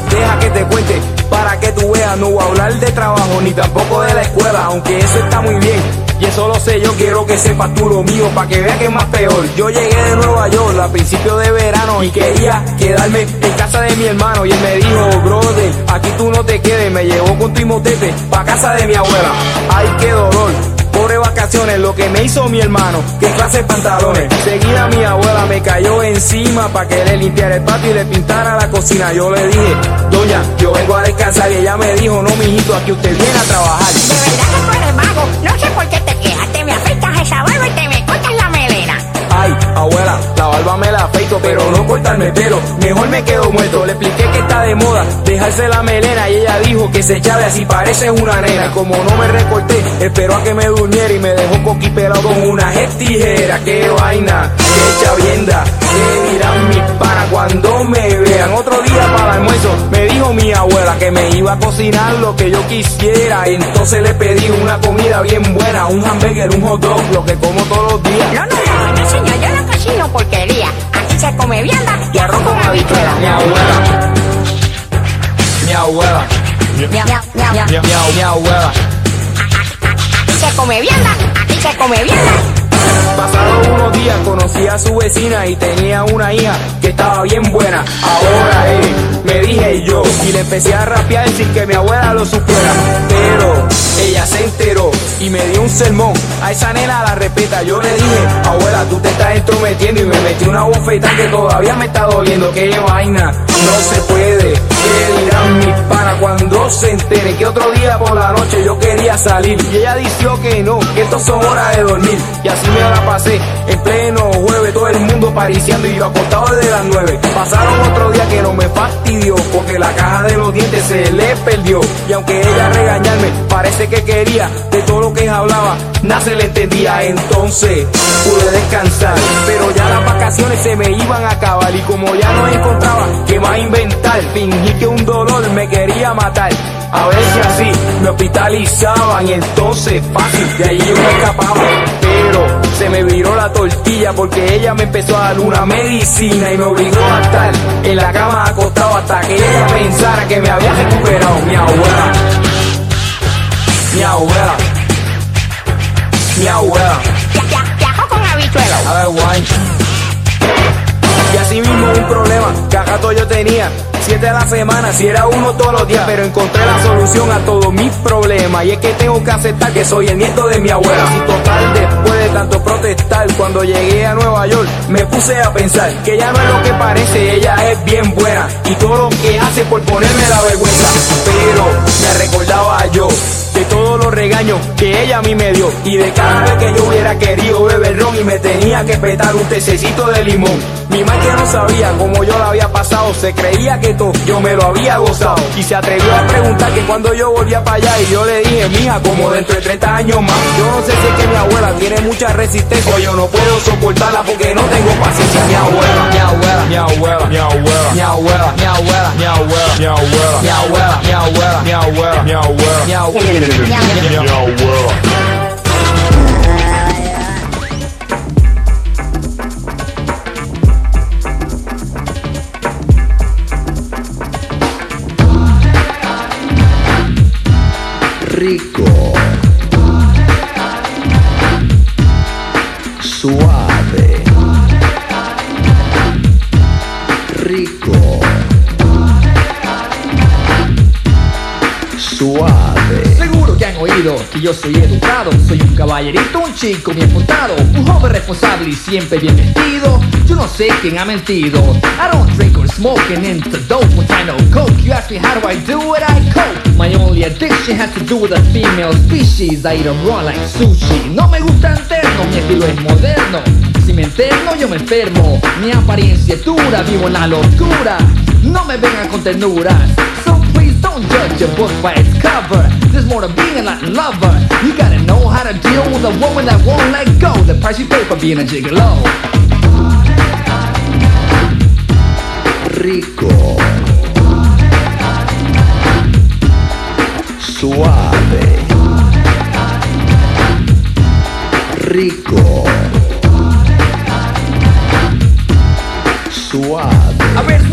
Deja que te cuente para que tú veas. No voy a hablar de trabajo ni tampoco de la escuela, aunque eso está muy bien. Y eso lo sé, yo quiero que sepas tú lo mío, para que veas que es más peor. Yo llegué de Nueva York a principios de verano y quería quedarme en casa de mi hermano. Y él me dijo, brother, aquí tú no te quedes. Me llevó con tu imotete pa' casa de mi abuela. Ay, qué dolor. Pobre vacaciones, lo que me hizo mi hermano, qué clase de pantalones. Seguida mi abuela me cayó encima para que le limpiara el patio y le pintara la cocina. Yo le dije, doña, yo vengo a descansar y ella me dijo, no, mijito, aquí usted viene a trabajar. De verdad que tú eres mago. No sé por Abuela, la barba me la afeito, pero no cortarme el pelo. Mejor me quedo muerto. Le expliqué que está de moda dejarse la melena y ella dijo que se echaba así parece una nena. Como no me recorté, esperó a que me durmiera y me dejó coquipelado con una tijera. Qué vaina, qué chavienda, qué dirán mis panas cuando me vean. Otro día para el almuerzo me dijo mi abuela que me iba a cocinar lo que yo quisiera. Entonces le pedí una comida bien buena, un hamburger, un hot dog, lo que como todos los días. Señor, yo no cocino porquería. Aquí se come vianda y arroz con habichuela. Mi abuela, mi abuela, miau. mi, mi- mi abuela. Aquí se come vianda, aquí se come vianda. Pasaron unos días, conocí a su vecina y tenía una hija que estaba bien buena. Ahora eh, me dije yo y le empecé a rapear sin que mi abuela lo supiera. Pero ella se enteró y me dio un sermón. A esa nena la respeta. Yo le dije, abuela, tú te estás entrometiendo y me metí una bofeta que todavía me está doliendo. Qué vaina, no se puede. ¿Qué dirán mis panas cuando se entere que otro día por la noche yo quería salir? Y ella dijo que no, que esto son horas de dormir. Y así me la pasé en pleno jueves, todo el mundo pariciando y yo acostado desde las nueve. Pasaron otro día que no me fastidió porque la caja de los dientes se le perdió. Y aunque ella regañarme, parece que quería de todo lo que hablaba, nada se le entendía. Entonces pude descansar, pero ya las vacaciones se me iban a acabar y como ya no encontraba qué más inventar, fingí que un dolor me quería matar. A si así me hospitalizaban entonces fácil, de allí yo me escapaba. Pero se me viró la tortilla porque ella me empezó a dar una medicina y me obligó a estar en la cama acostado hasta que ella pensara que me había recuperado mi abuela. Mi abuela. Mi abuela. Con habichuelo. A ver, guay. Y así mismo un problema que a rato yo tenía. Siete a la semana, si era uno todos los días, pero encontré la solución a todos mis problemas. Y es que tengo que aceptar que soy el nieto de mi abuela. Y total, después de tanto protestar, cuando llegué a Nueva York, me puse a pensar que ella no es lo que parece, ella es bien buena. Y todo lo que hace por ponerme la vergüenza. Pero me recordaba yo de todos los regaños que ella a mí me dio y de cada vez que yo hubiera querido beber ron y me tenía que petar un tececito de limón. Mi madre no sabía cómo yo la había pasado, se creía que todo yo me lo había gozado y se atrevió a preguntar que cuando yo volvía para allá y yo le dije, mija, como dentro de 30 años más. Yo no sé si es que mi abuela tiene mucha yo no puedo soportarla porque no tengo paciencia. Mi abuela, mi abuela, mi abuela, mi abuela, mi abuela, mi abuela, mi abuela, mi abuela, mi abuela, mi abuela, mi abuela, mi abuela, mi abuela. Mi abuela. rico, Oído que yo soy educado Soy un caballerito, un chico bien portado Un joven responsable y siempre bien vestido. Yo no sé quién ha mentido. I don't drink or smoke and into dope When I know coke. You ask me how do I do it, I cope My only addiction has to do with the female species. I eat 'em raw like sushi. No me gusta interno, mi estilo es moderno. Si me enterno yo me enfermo. Mi apariencia es dura, vivo en la locura. No me vengan con ternuras judge a book by its cover. There's more to being a Latin lover. You gotta know how to deal with a woman that won't let go. The price you pay for being a gigolo. Rico, suave, rico, suave.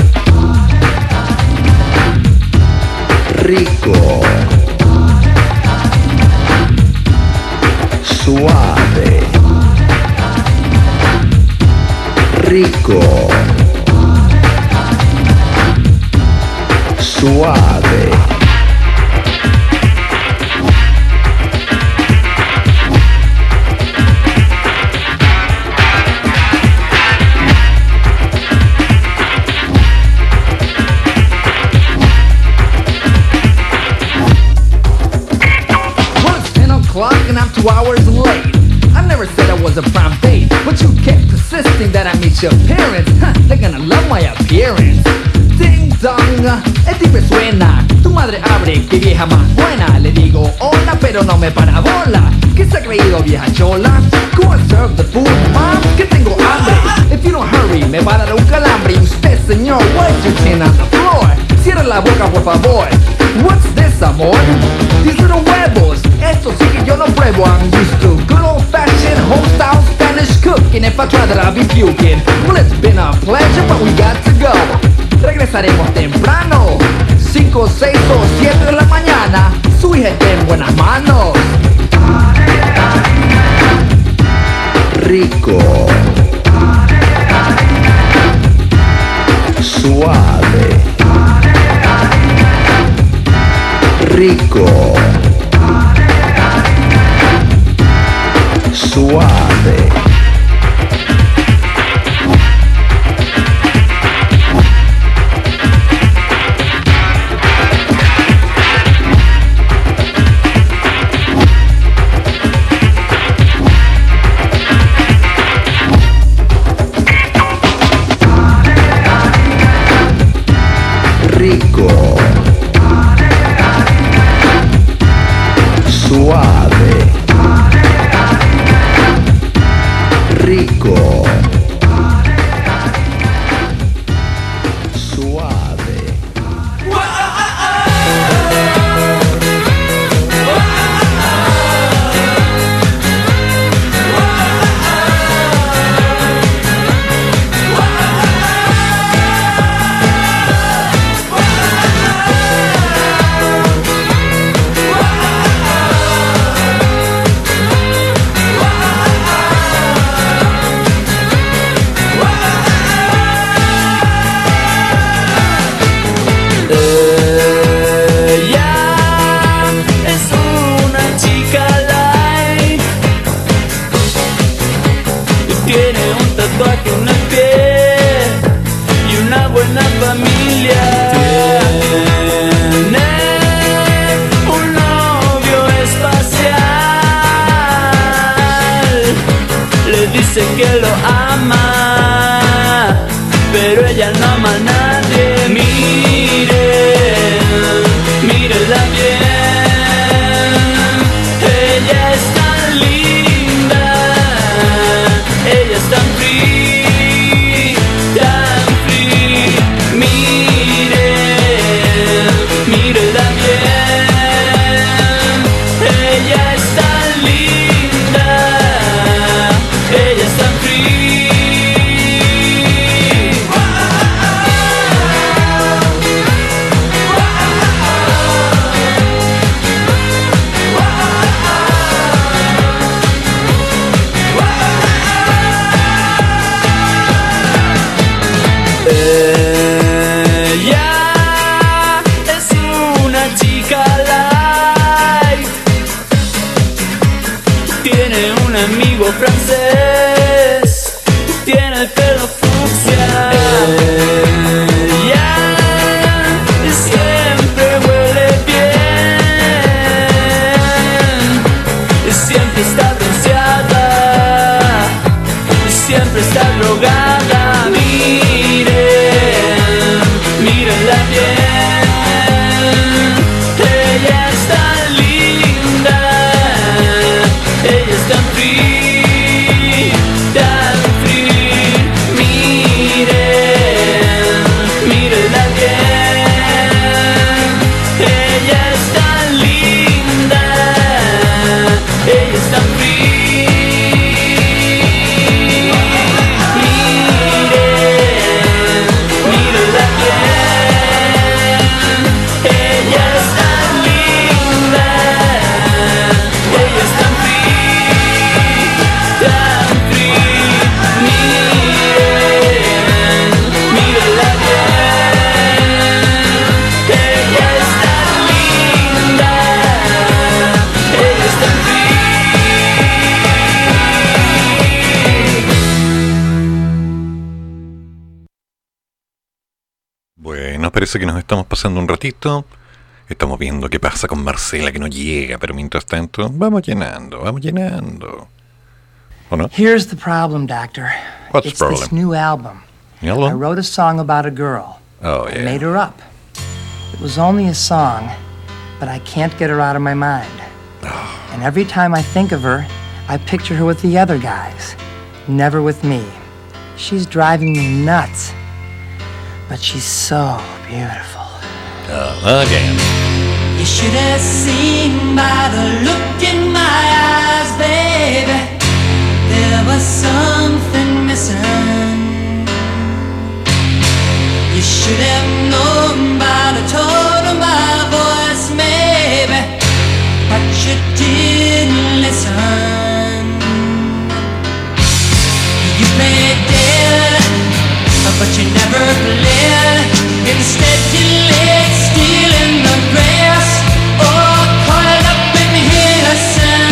rico, suave, rico, suave. You your parents. Huh, they're gonna love my appearance. Ding dong. El timbre suena, tu madre abre, que vieja más buena. Le digo hola, pero no me para bola. ¿Qué se ha creído vieja chola? Go and serve the food, mom, que tengo hambre. If you don't hurry, me va a dar un calambre. Usted, señor, why's your chin on the floor? Cierra la boca, por favor. What's this, amor? These little huevos. Esto sí que yo no pruebo. I'm used to good old fashioned home style Spanish cooking. If I try that, I'll be puking. Well, it's been a pleasure, but we got to go. Regresaremos temprano. 5, 6 o 7 de la mañana. Su hija está en buenas manos. Rico. Suave. Rico. Suave. Estamos pasando un ratito. Estamos viendo qué pasa con Marcela que no llega, pero mientras tanto, vamos llenando, vamos llenando. ¿O no? Here's the problem, Doctor. What's it's the this new album. New album? I wrote a song about a girl. Oh, yeah. I made her up. It was only a song, but I can't get her out of my mind. And every time I think of her, I picture her with the other guys, never with me. She's driving me nuts. But she's so beautiful. Again. You should have seen by the look in my eyes, baby. There was something missing. You should have known by the tone of my voice, maybe. But you didn't listen. You played dead, but you never bled. Instead, you laid still in the grass, oh, all coiled up in innocence.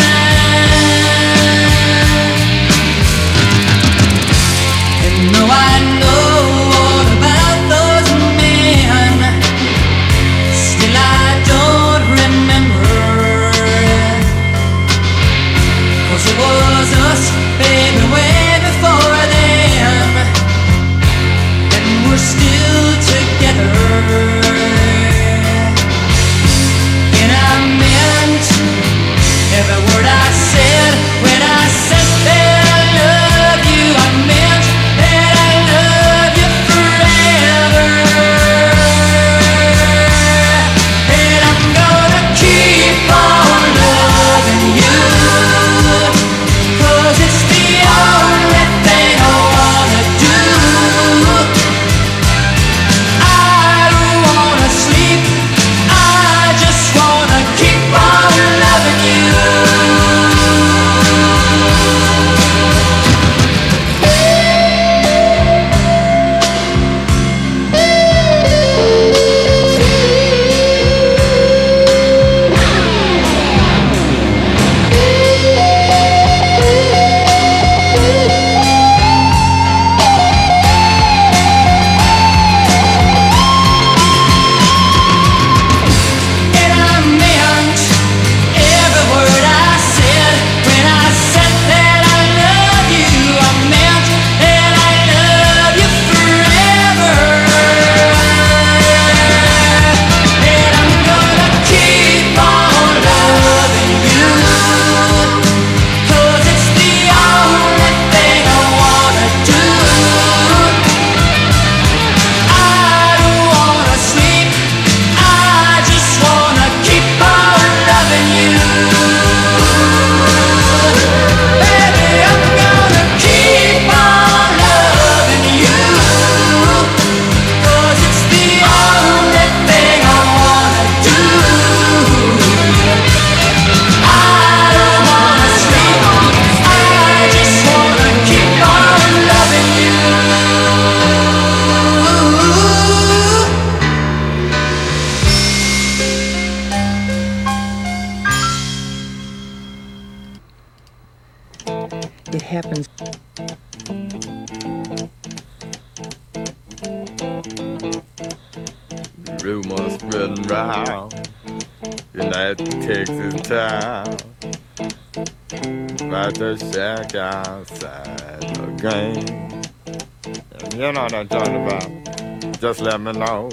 allow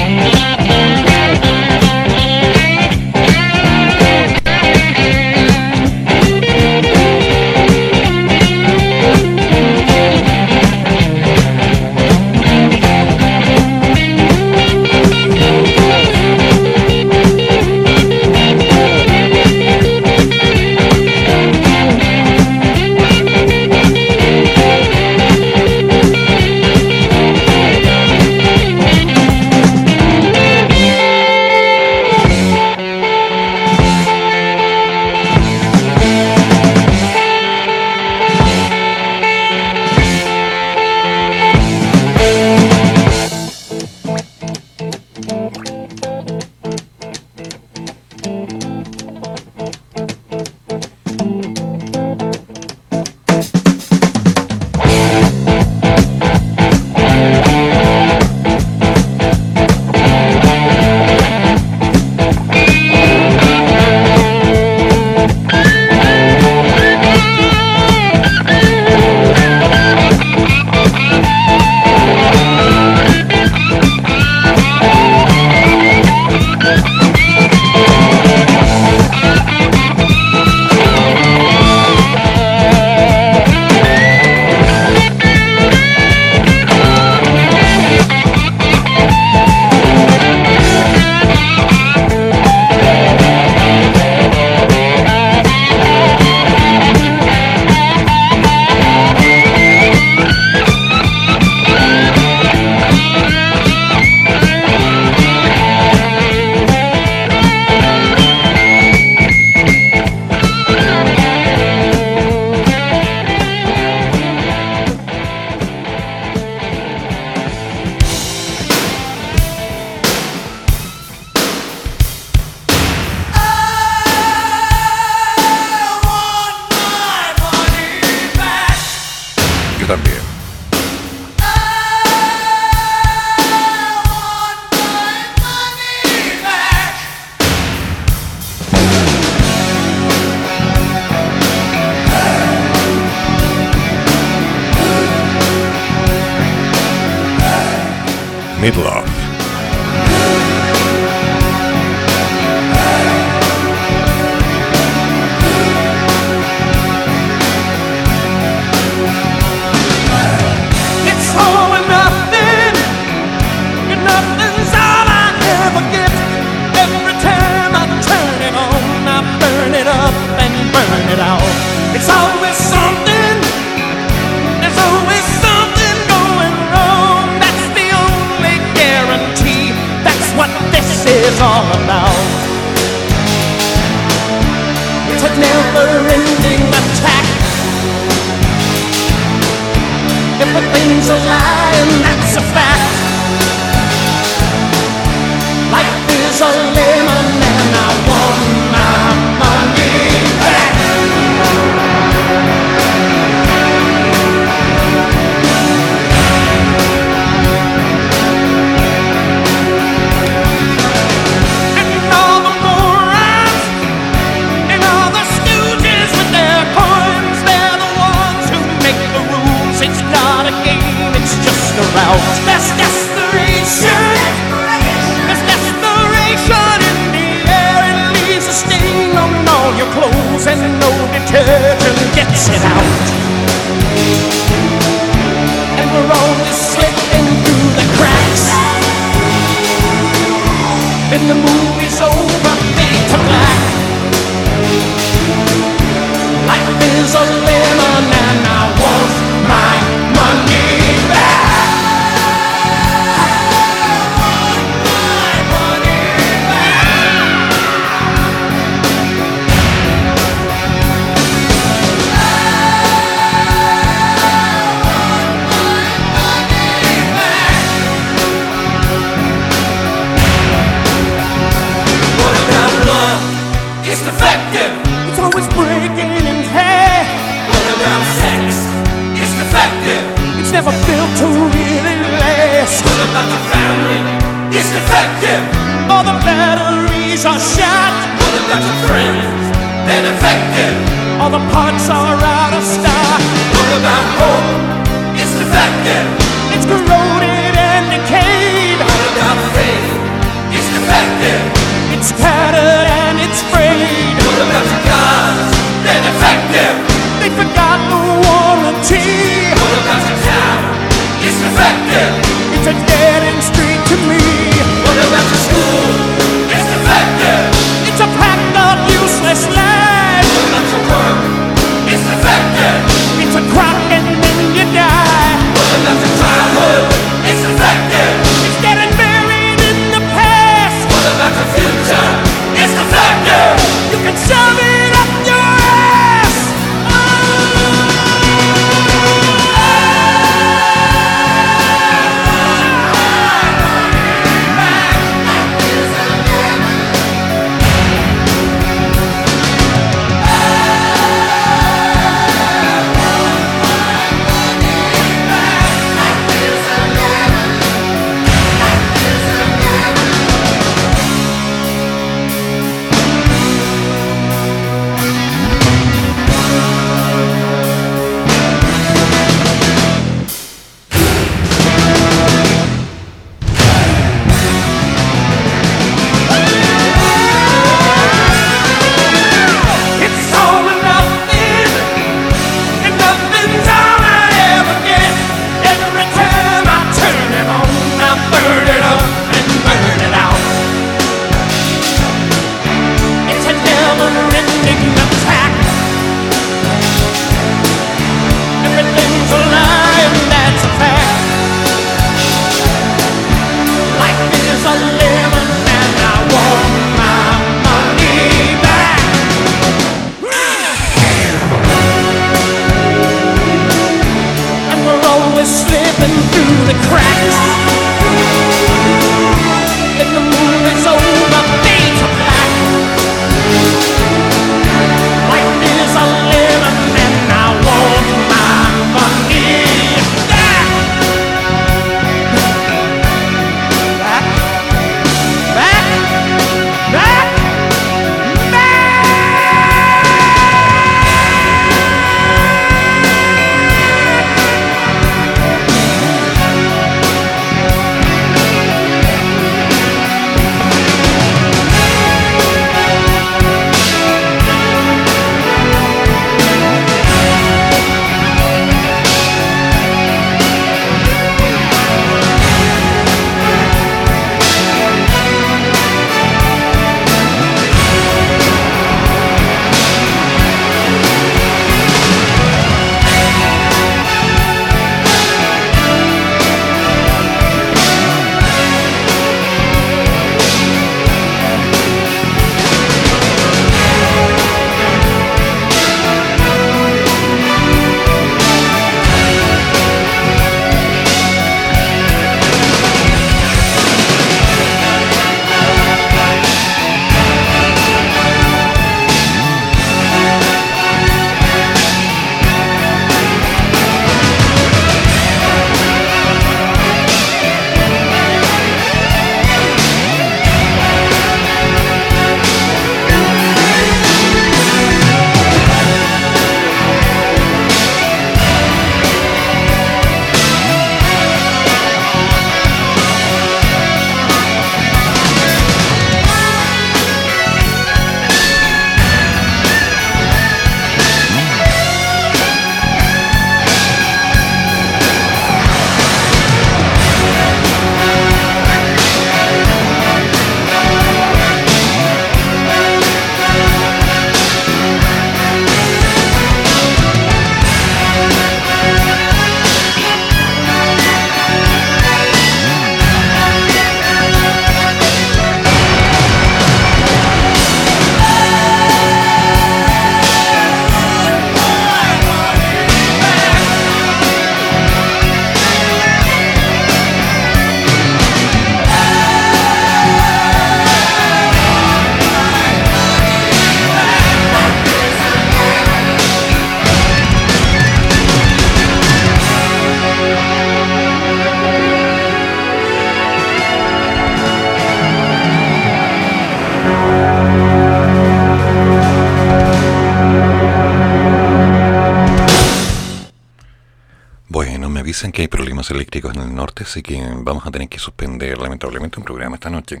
así que vamos a tener que suspender lamentablemente un programa esta noche.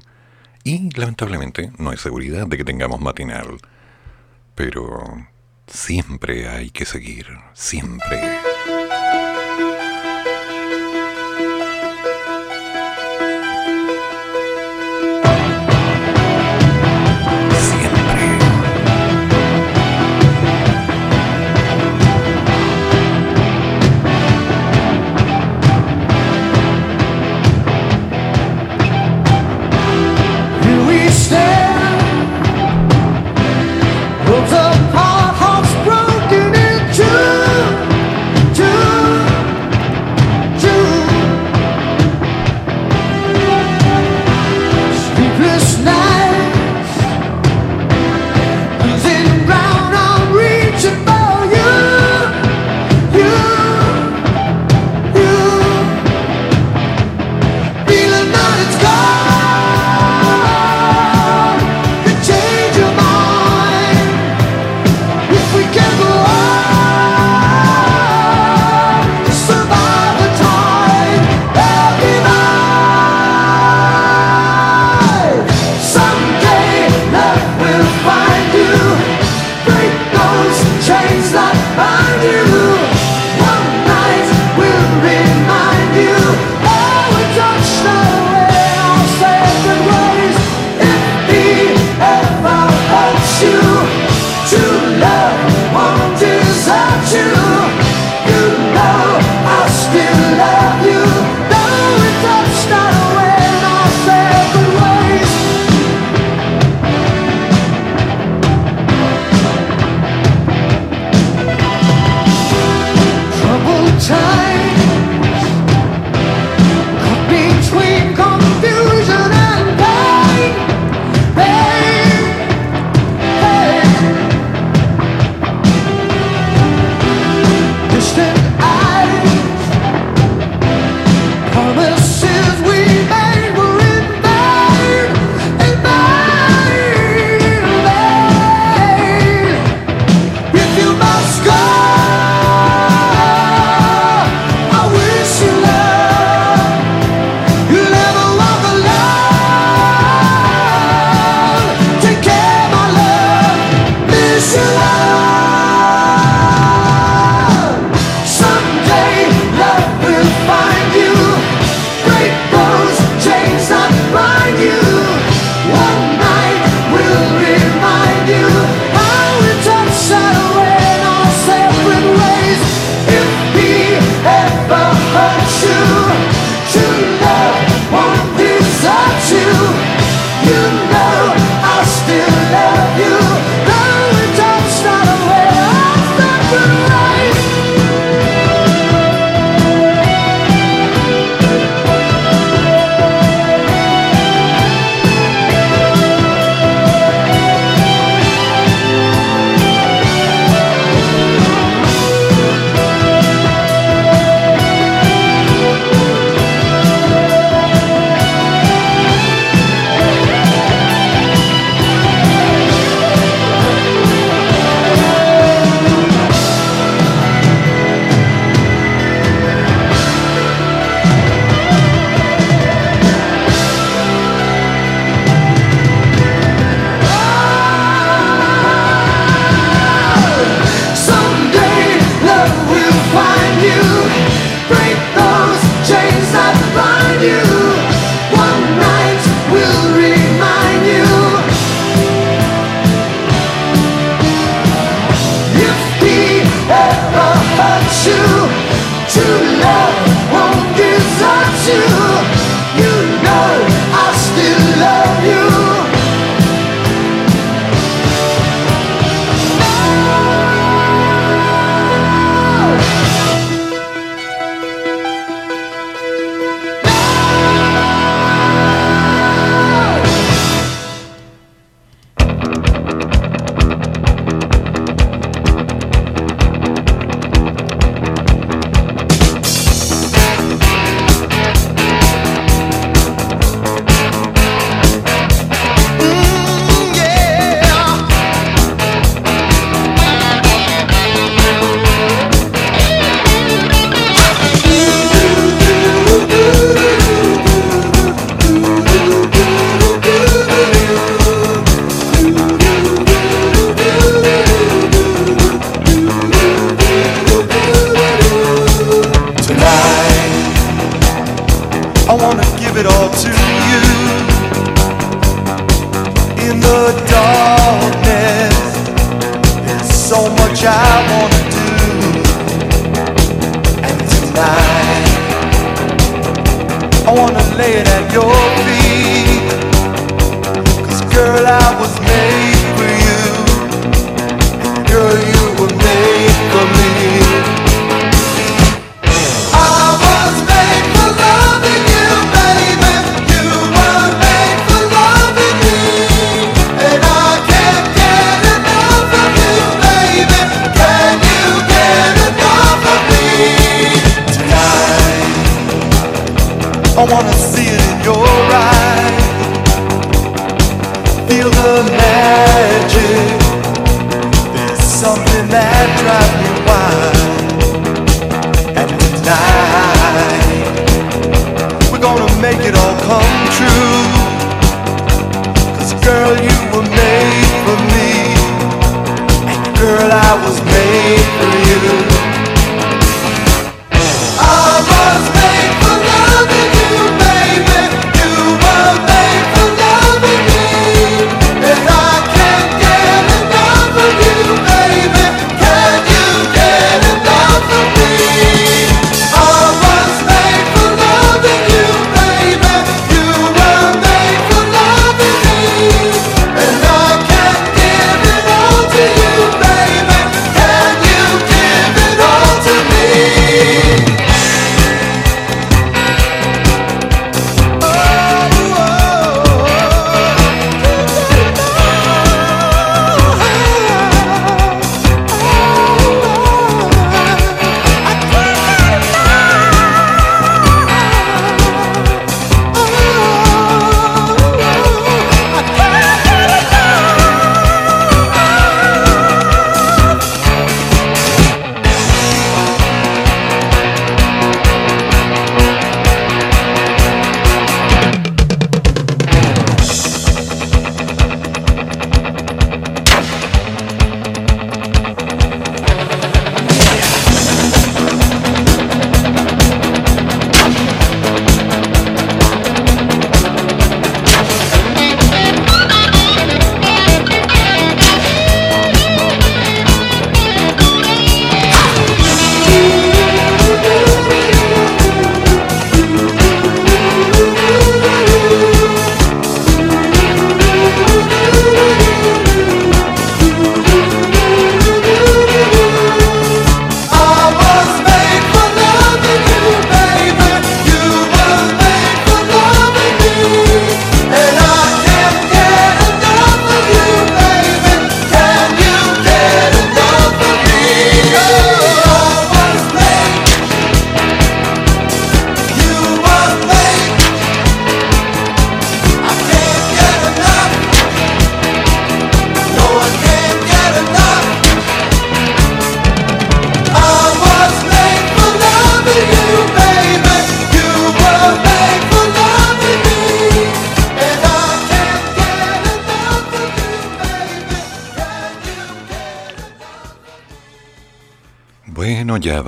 Y lamentablemente no hay seguridad de que tengamos matinal. Pero siempre hay que seguir, siempre.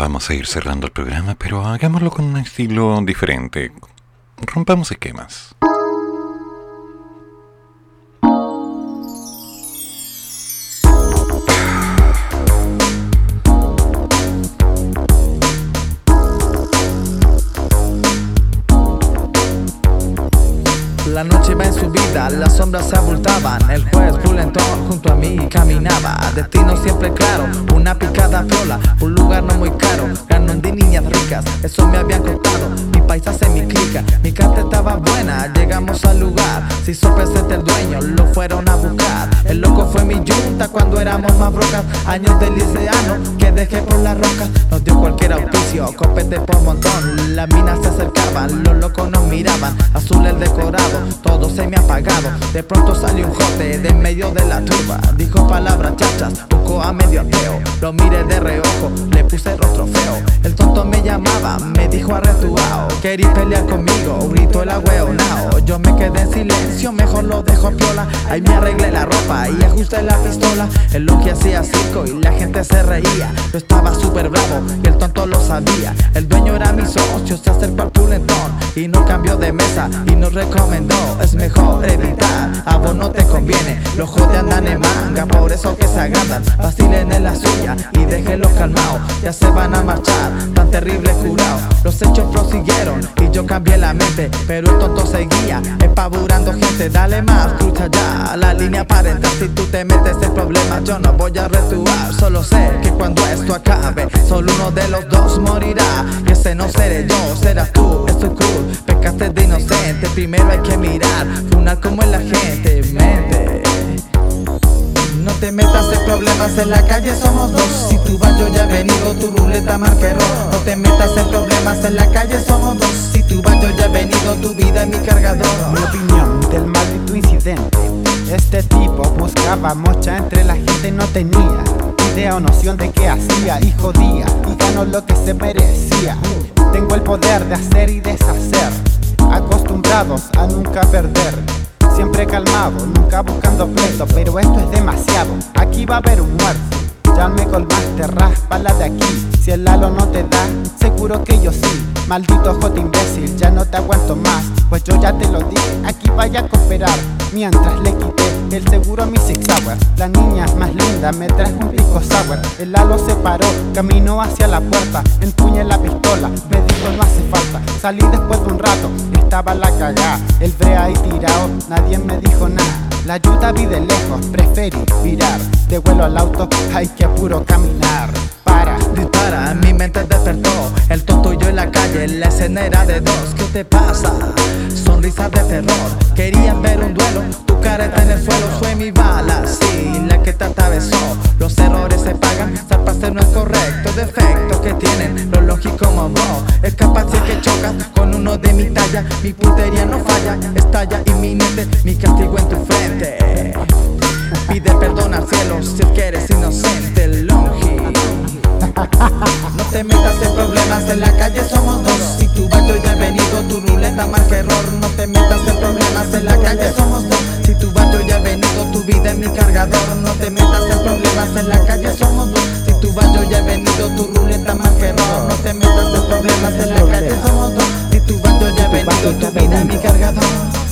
Vamos a ir cerrando el programa, pero hagámoslo con un estilo diferente. Rompamos esquemas. La noche va en su vida, las sombras se abultaban. El juez Bulentón junto a mí caminaba. Años de liceano que dejé por las rocas. Nos dio cualquier auspicio, copete por montón. Las minas se acercaban, los locos nos miraban. Azul el decorado, todo se me apagado. De pronto salió un jote de en medio de la turba. Dijo palabras chachas, a medio ateo. Lo miré de reojo, le puse rostro feo. El tonto me llamaba, me dijo arretuao. Querí pelear conmigo, gritó el agüeonao. Yo me quedé en silencio, mejor lo dejo piola. Ahí me arreglé la ropa y ajusté la pistola. El lo que hacía circo y la gente se reía. Yo estaba súper bravo y el tonto lo sabía. El dueño era mi socio, se acercó al pulentón y no cambió de mesa y nos recomendó. Es mejor evitar, a vos no te conviene. Los jodes andan en manga, por eso que se agradan. Vacilen en la suya y déjenlos calmados. Ya se van a marchar, tan terrible curado. Los hechos prosiguieron y yo cambié la mente, pero el tonto seguía epaburando gente. Dale más, cruza ya la línea para entrar. Si tú te metes en problemas, yo no voy a retuar. Solo sé que cuando esto acabe, solo uno de los dos morirá. Y ese no seré yo, serás tú, es tu cruz. Pecaste de inocente, primero hay que mirar, funar como es la gente, mente. No te metas en problemas en la calle, somos dos. Si tú vas, yo ya he venido, tu ruleta marca. No te metas en problemas en la calle, somos dos. Si tú vas, yo ya he venido, tu vida es mi cargador. Mi opinión del maldito incidente. Este tipo buscaba mocha entre la gente, no tenía idea o noción de qué hacía y jodía y ganó lo que se merecía. Tengo el poder de hacer y deshacer, acostumbrados a nunca perder. Siempre calmado, nunca buscando pleito, pero esto es demasiado. Aquí va a haber un muerto. Ya me colmaste, raspala de aquí. Si el halo no te da, seguro que yo sí. Maldito joto imbécil, ya no te aguanto más. Pues yo ya te lo dije, aquí vaya a cooperar. Mientras le quité el seguro a mi Six Hour. La niña más linda me trajo un pico sour. El halo se paró, caminó hacia la puerta. Empuñé la pistola, me dijo no hace falta. Salí después de un rato, estaba la cagá. El brea ahí tirado, nadie me dijo nada. La ayuda vi de lejos, preferí virar. De vuelo al auto, hay que apuro caminar. Mi mente despertó. El tonto y yo en la calle, la escena era de dos. ¿Qué te pasa? Sonrisas de terror. Querían ver un duelo, tu cara está en el suelo. Fue mi bala, sí, la que te atravesó. Los errores se pagan, zarpaste no es correcto. Defectos que tienen, lo lógico vos. Es capaz de que chocas con uno de mi talla. Mi puntería no falla, estalla inminente. Mi castigo en tu frente. Pide perdón al cielo si es que eres inocente. No te metas en problemas, en la calle somos dos. Si tu baño ya he venido, tu ruleta marca error. No te metas en problemas, en la calle somos dos. Si tu baño ya he venido, tu vida es mi cargador. No te metas en problemas, en la calle somos dos. Si tu baño ya he venido, tu ruleta marca error. No te metas en problemas, en la calle somos dos. Si tu baño ya he venido, tu vida es mi cargador.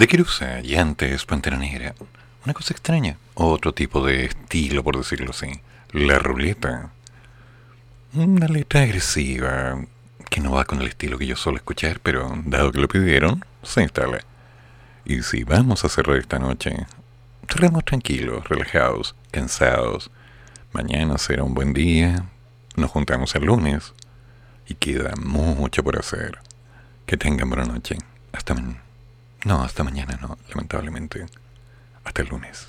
De Kirusa y antes Pantera Negra. Una cosa extraña. Otro tipo de estilo, por decirlo así. La ruleta. Una letra agresiva que no va con el estilo que yo suelo escuchar, pero dado que lo pidieron, se instala. Y si vamos a cerrar esta noche, cerremos tranquilos, relajados, cansados. Mañana será un buen día. Nos juntamos el lunes. Y queda mucho por hacer. Que tengan buena noche. Hasta mañana. No, hasta mañana no, lamentablemente. Hasta el lunes.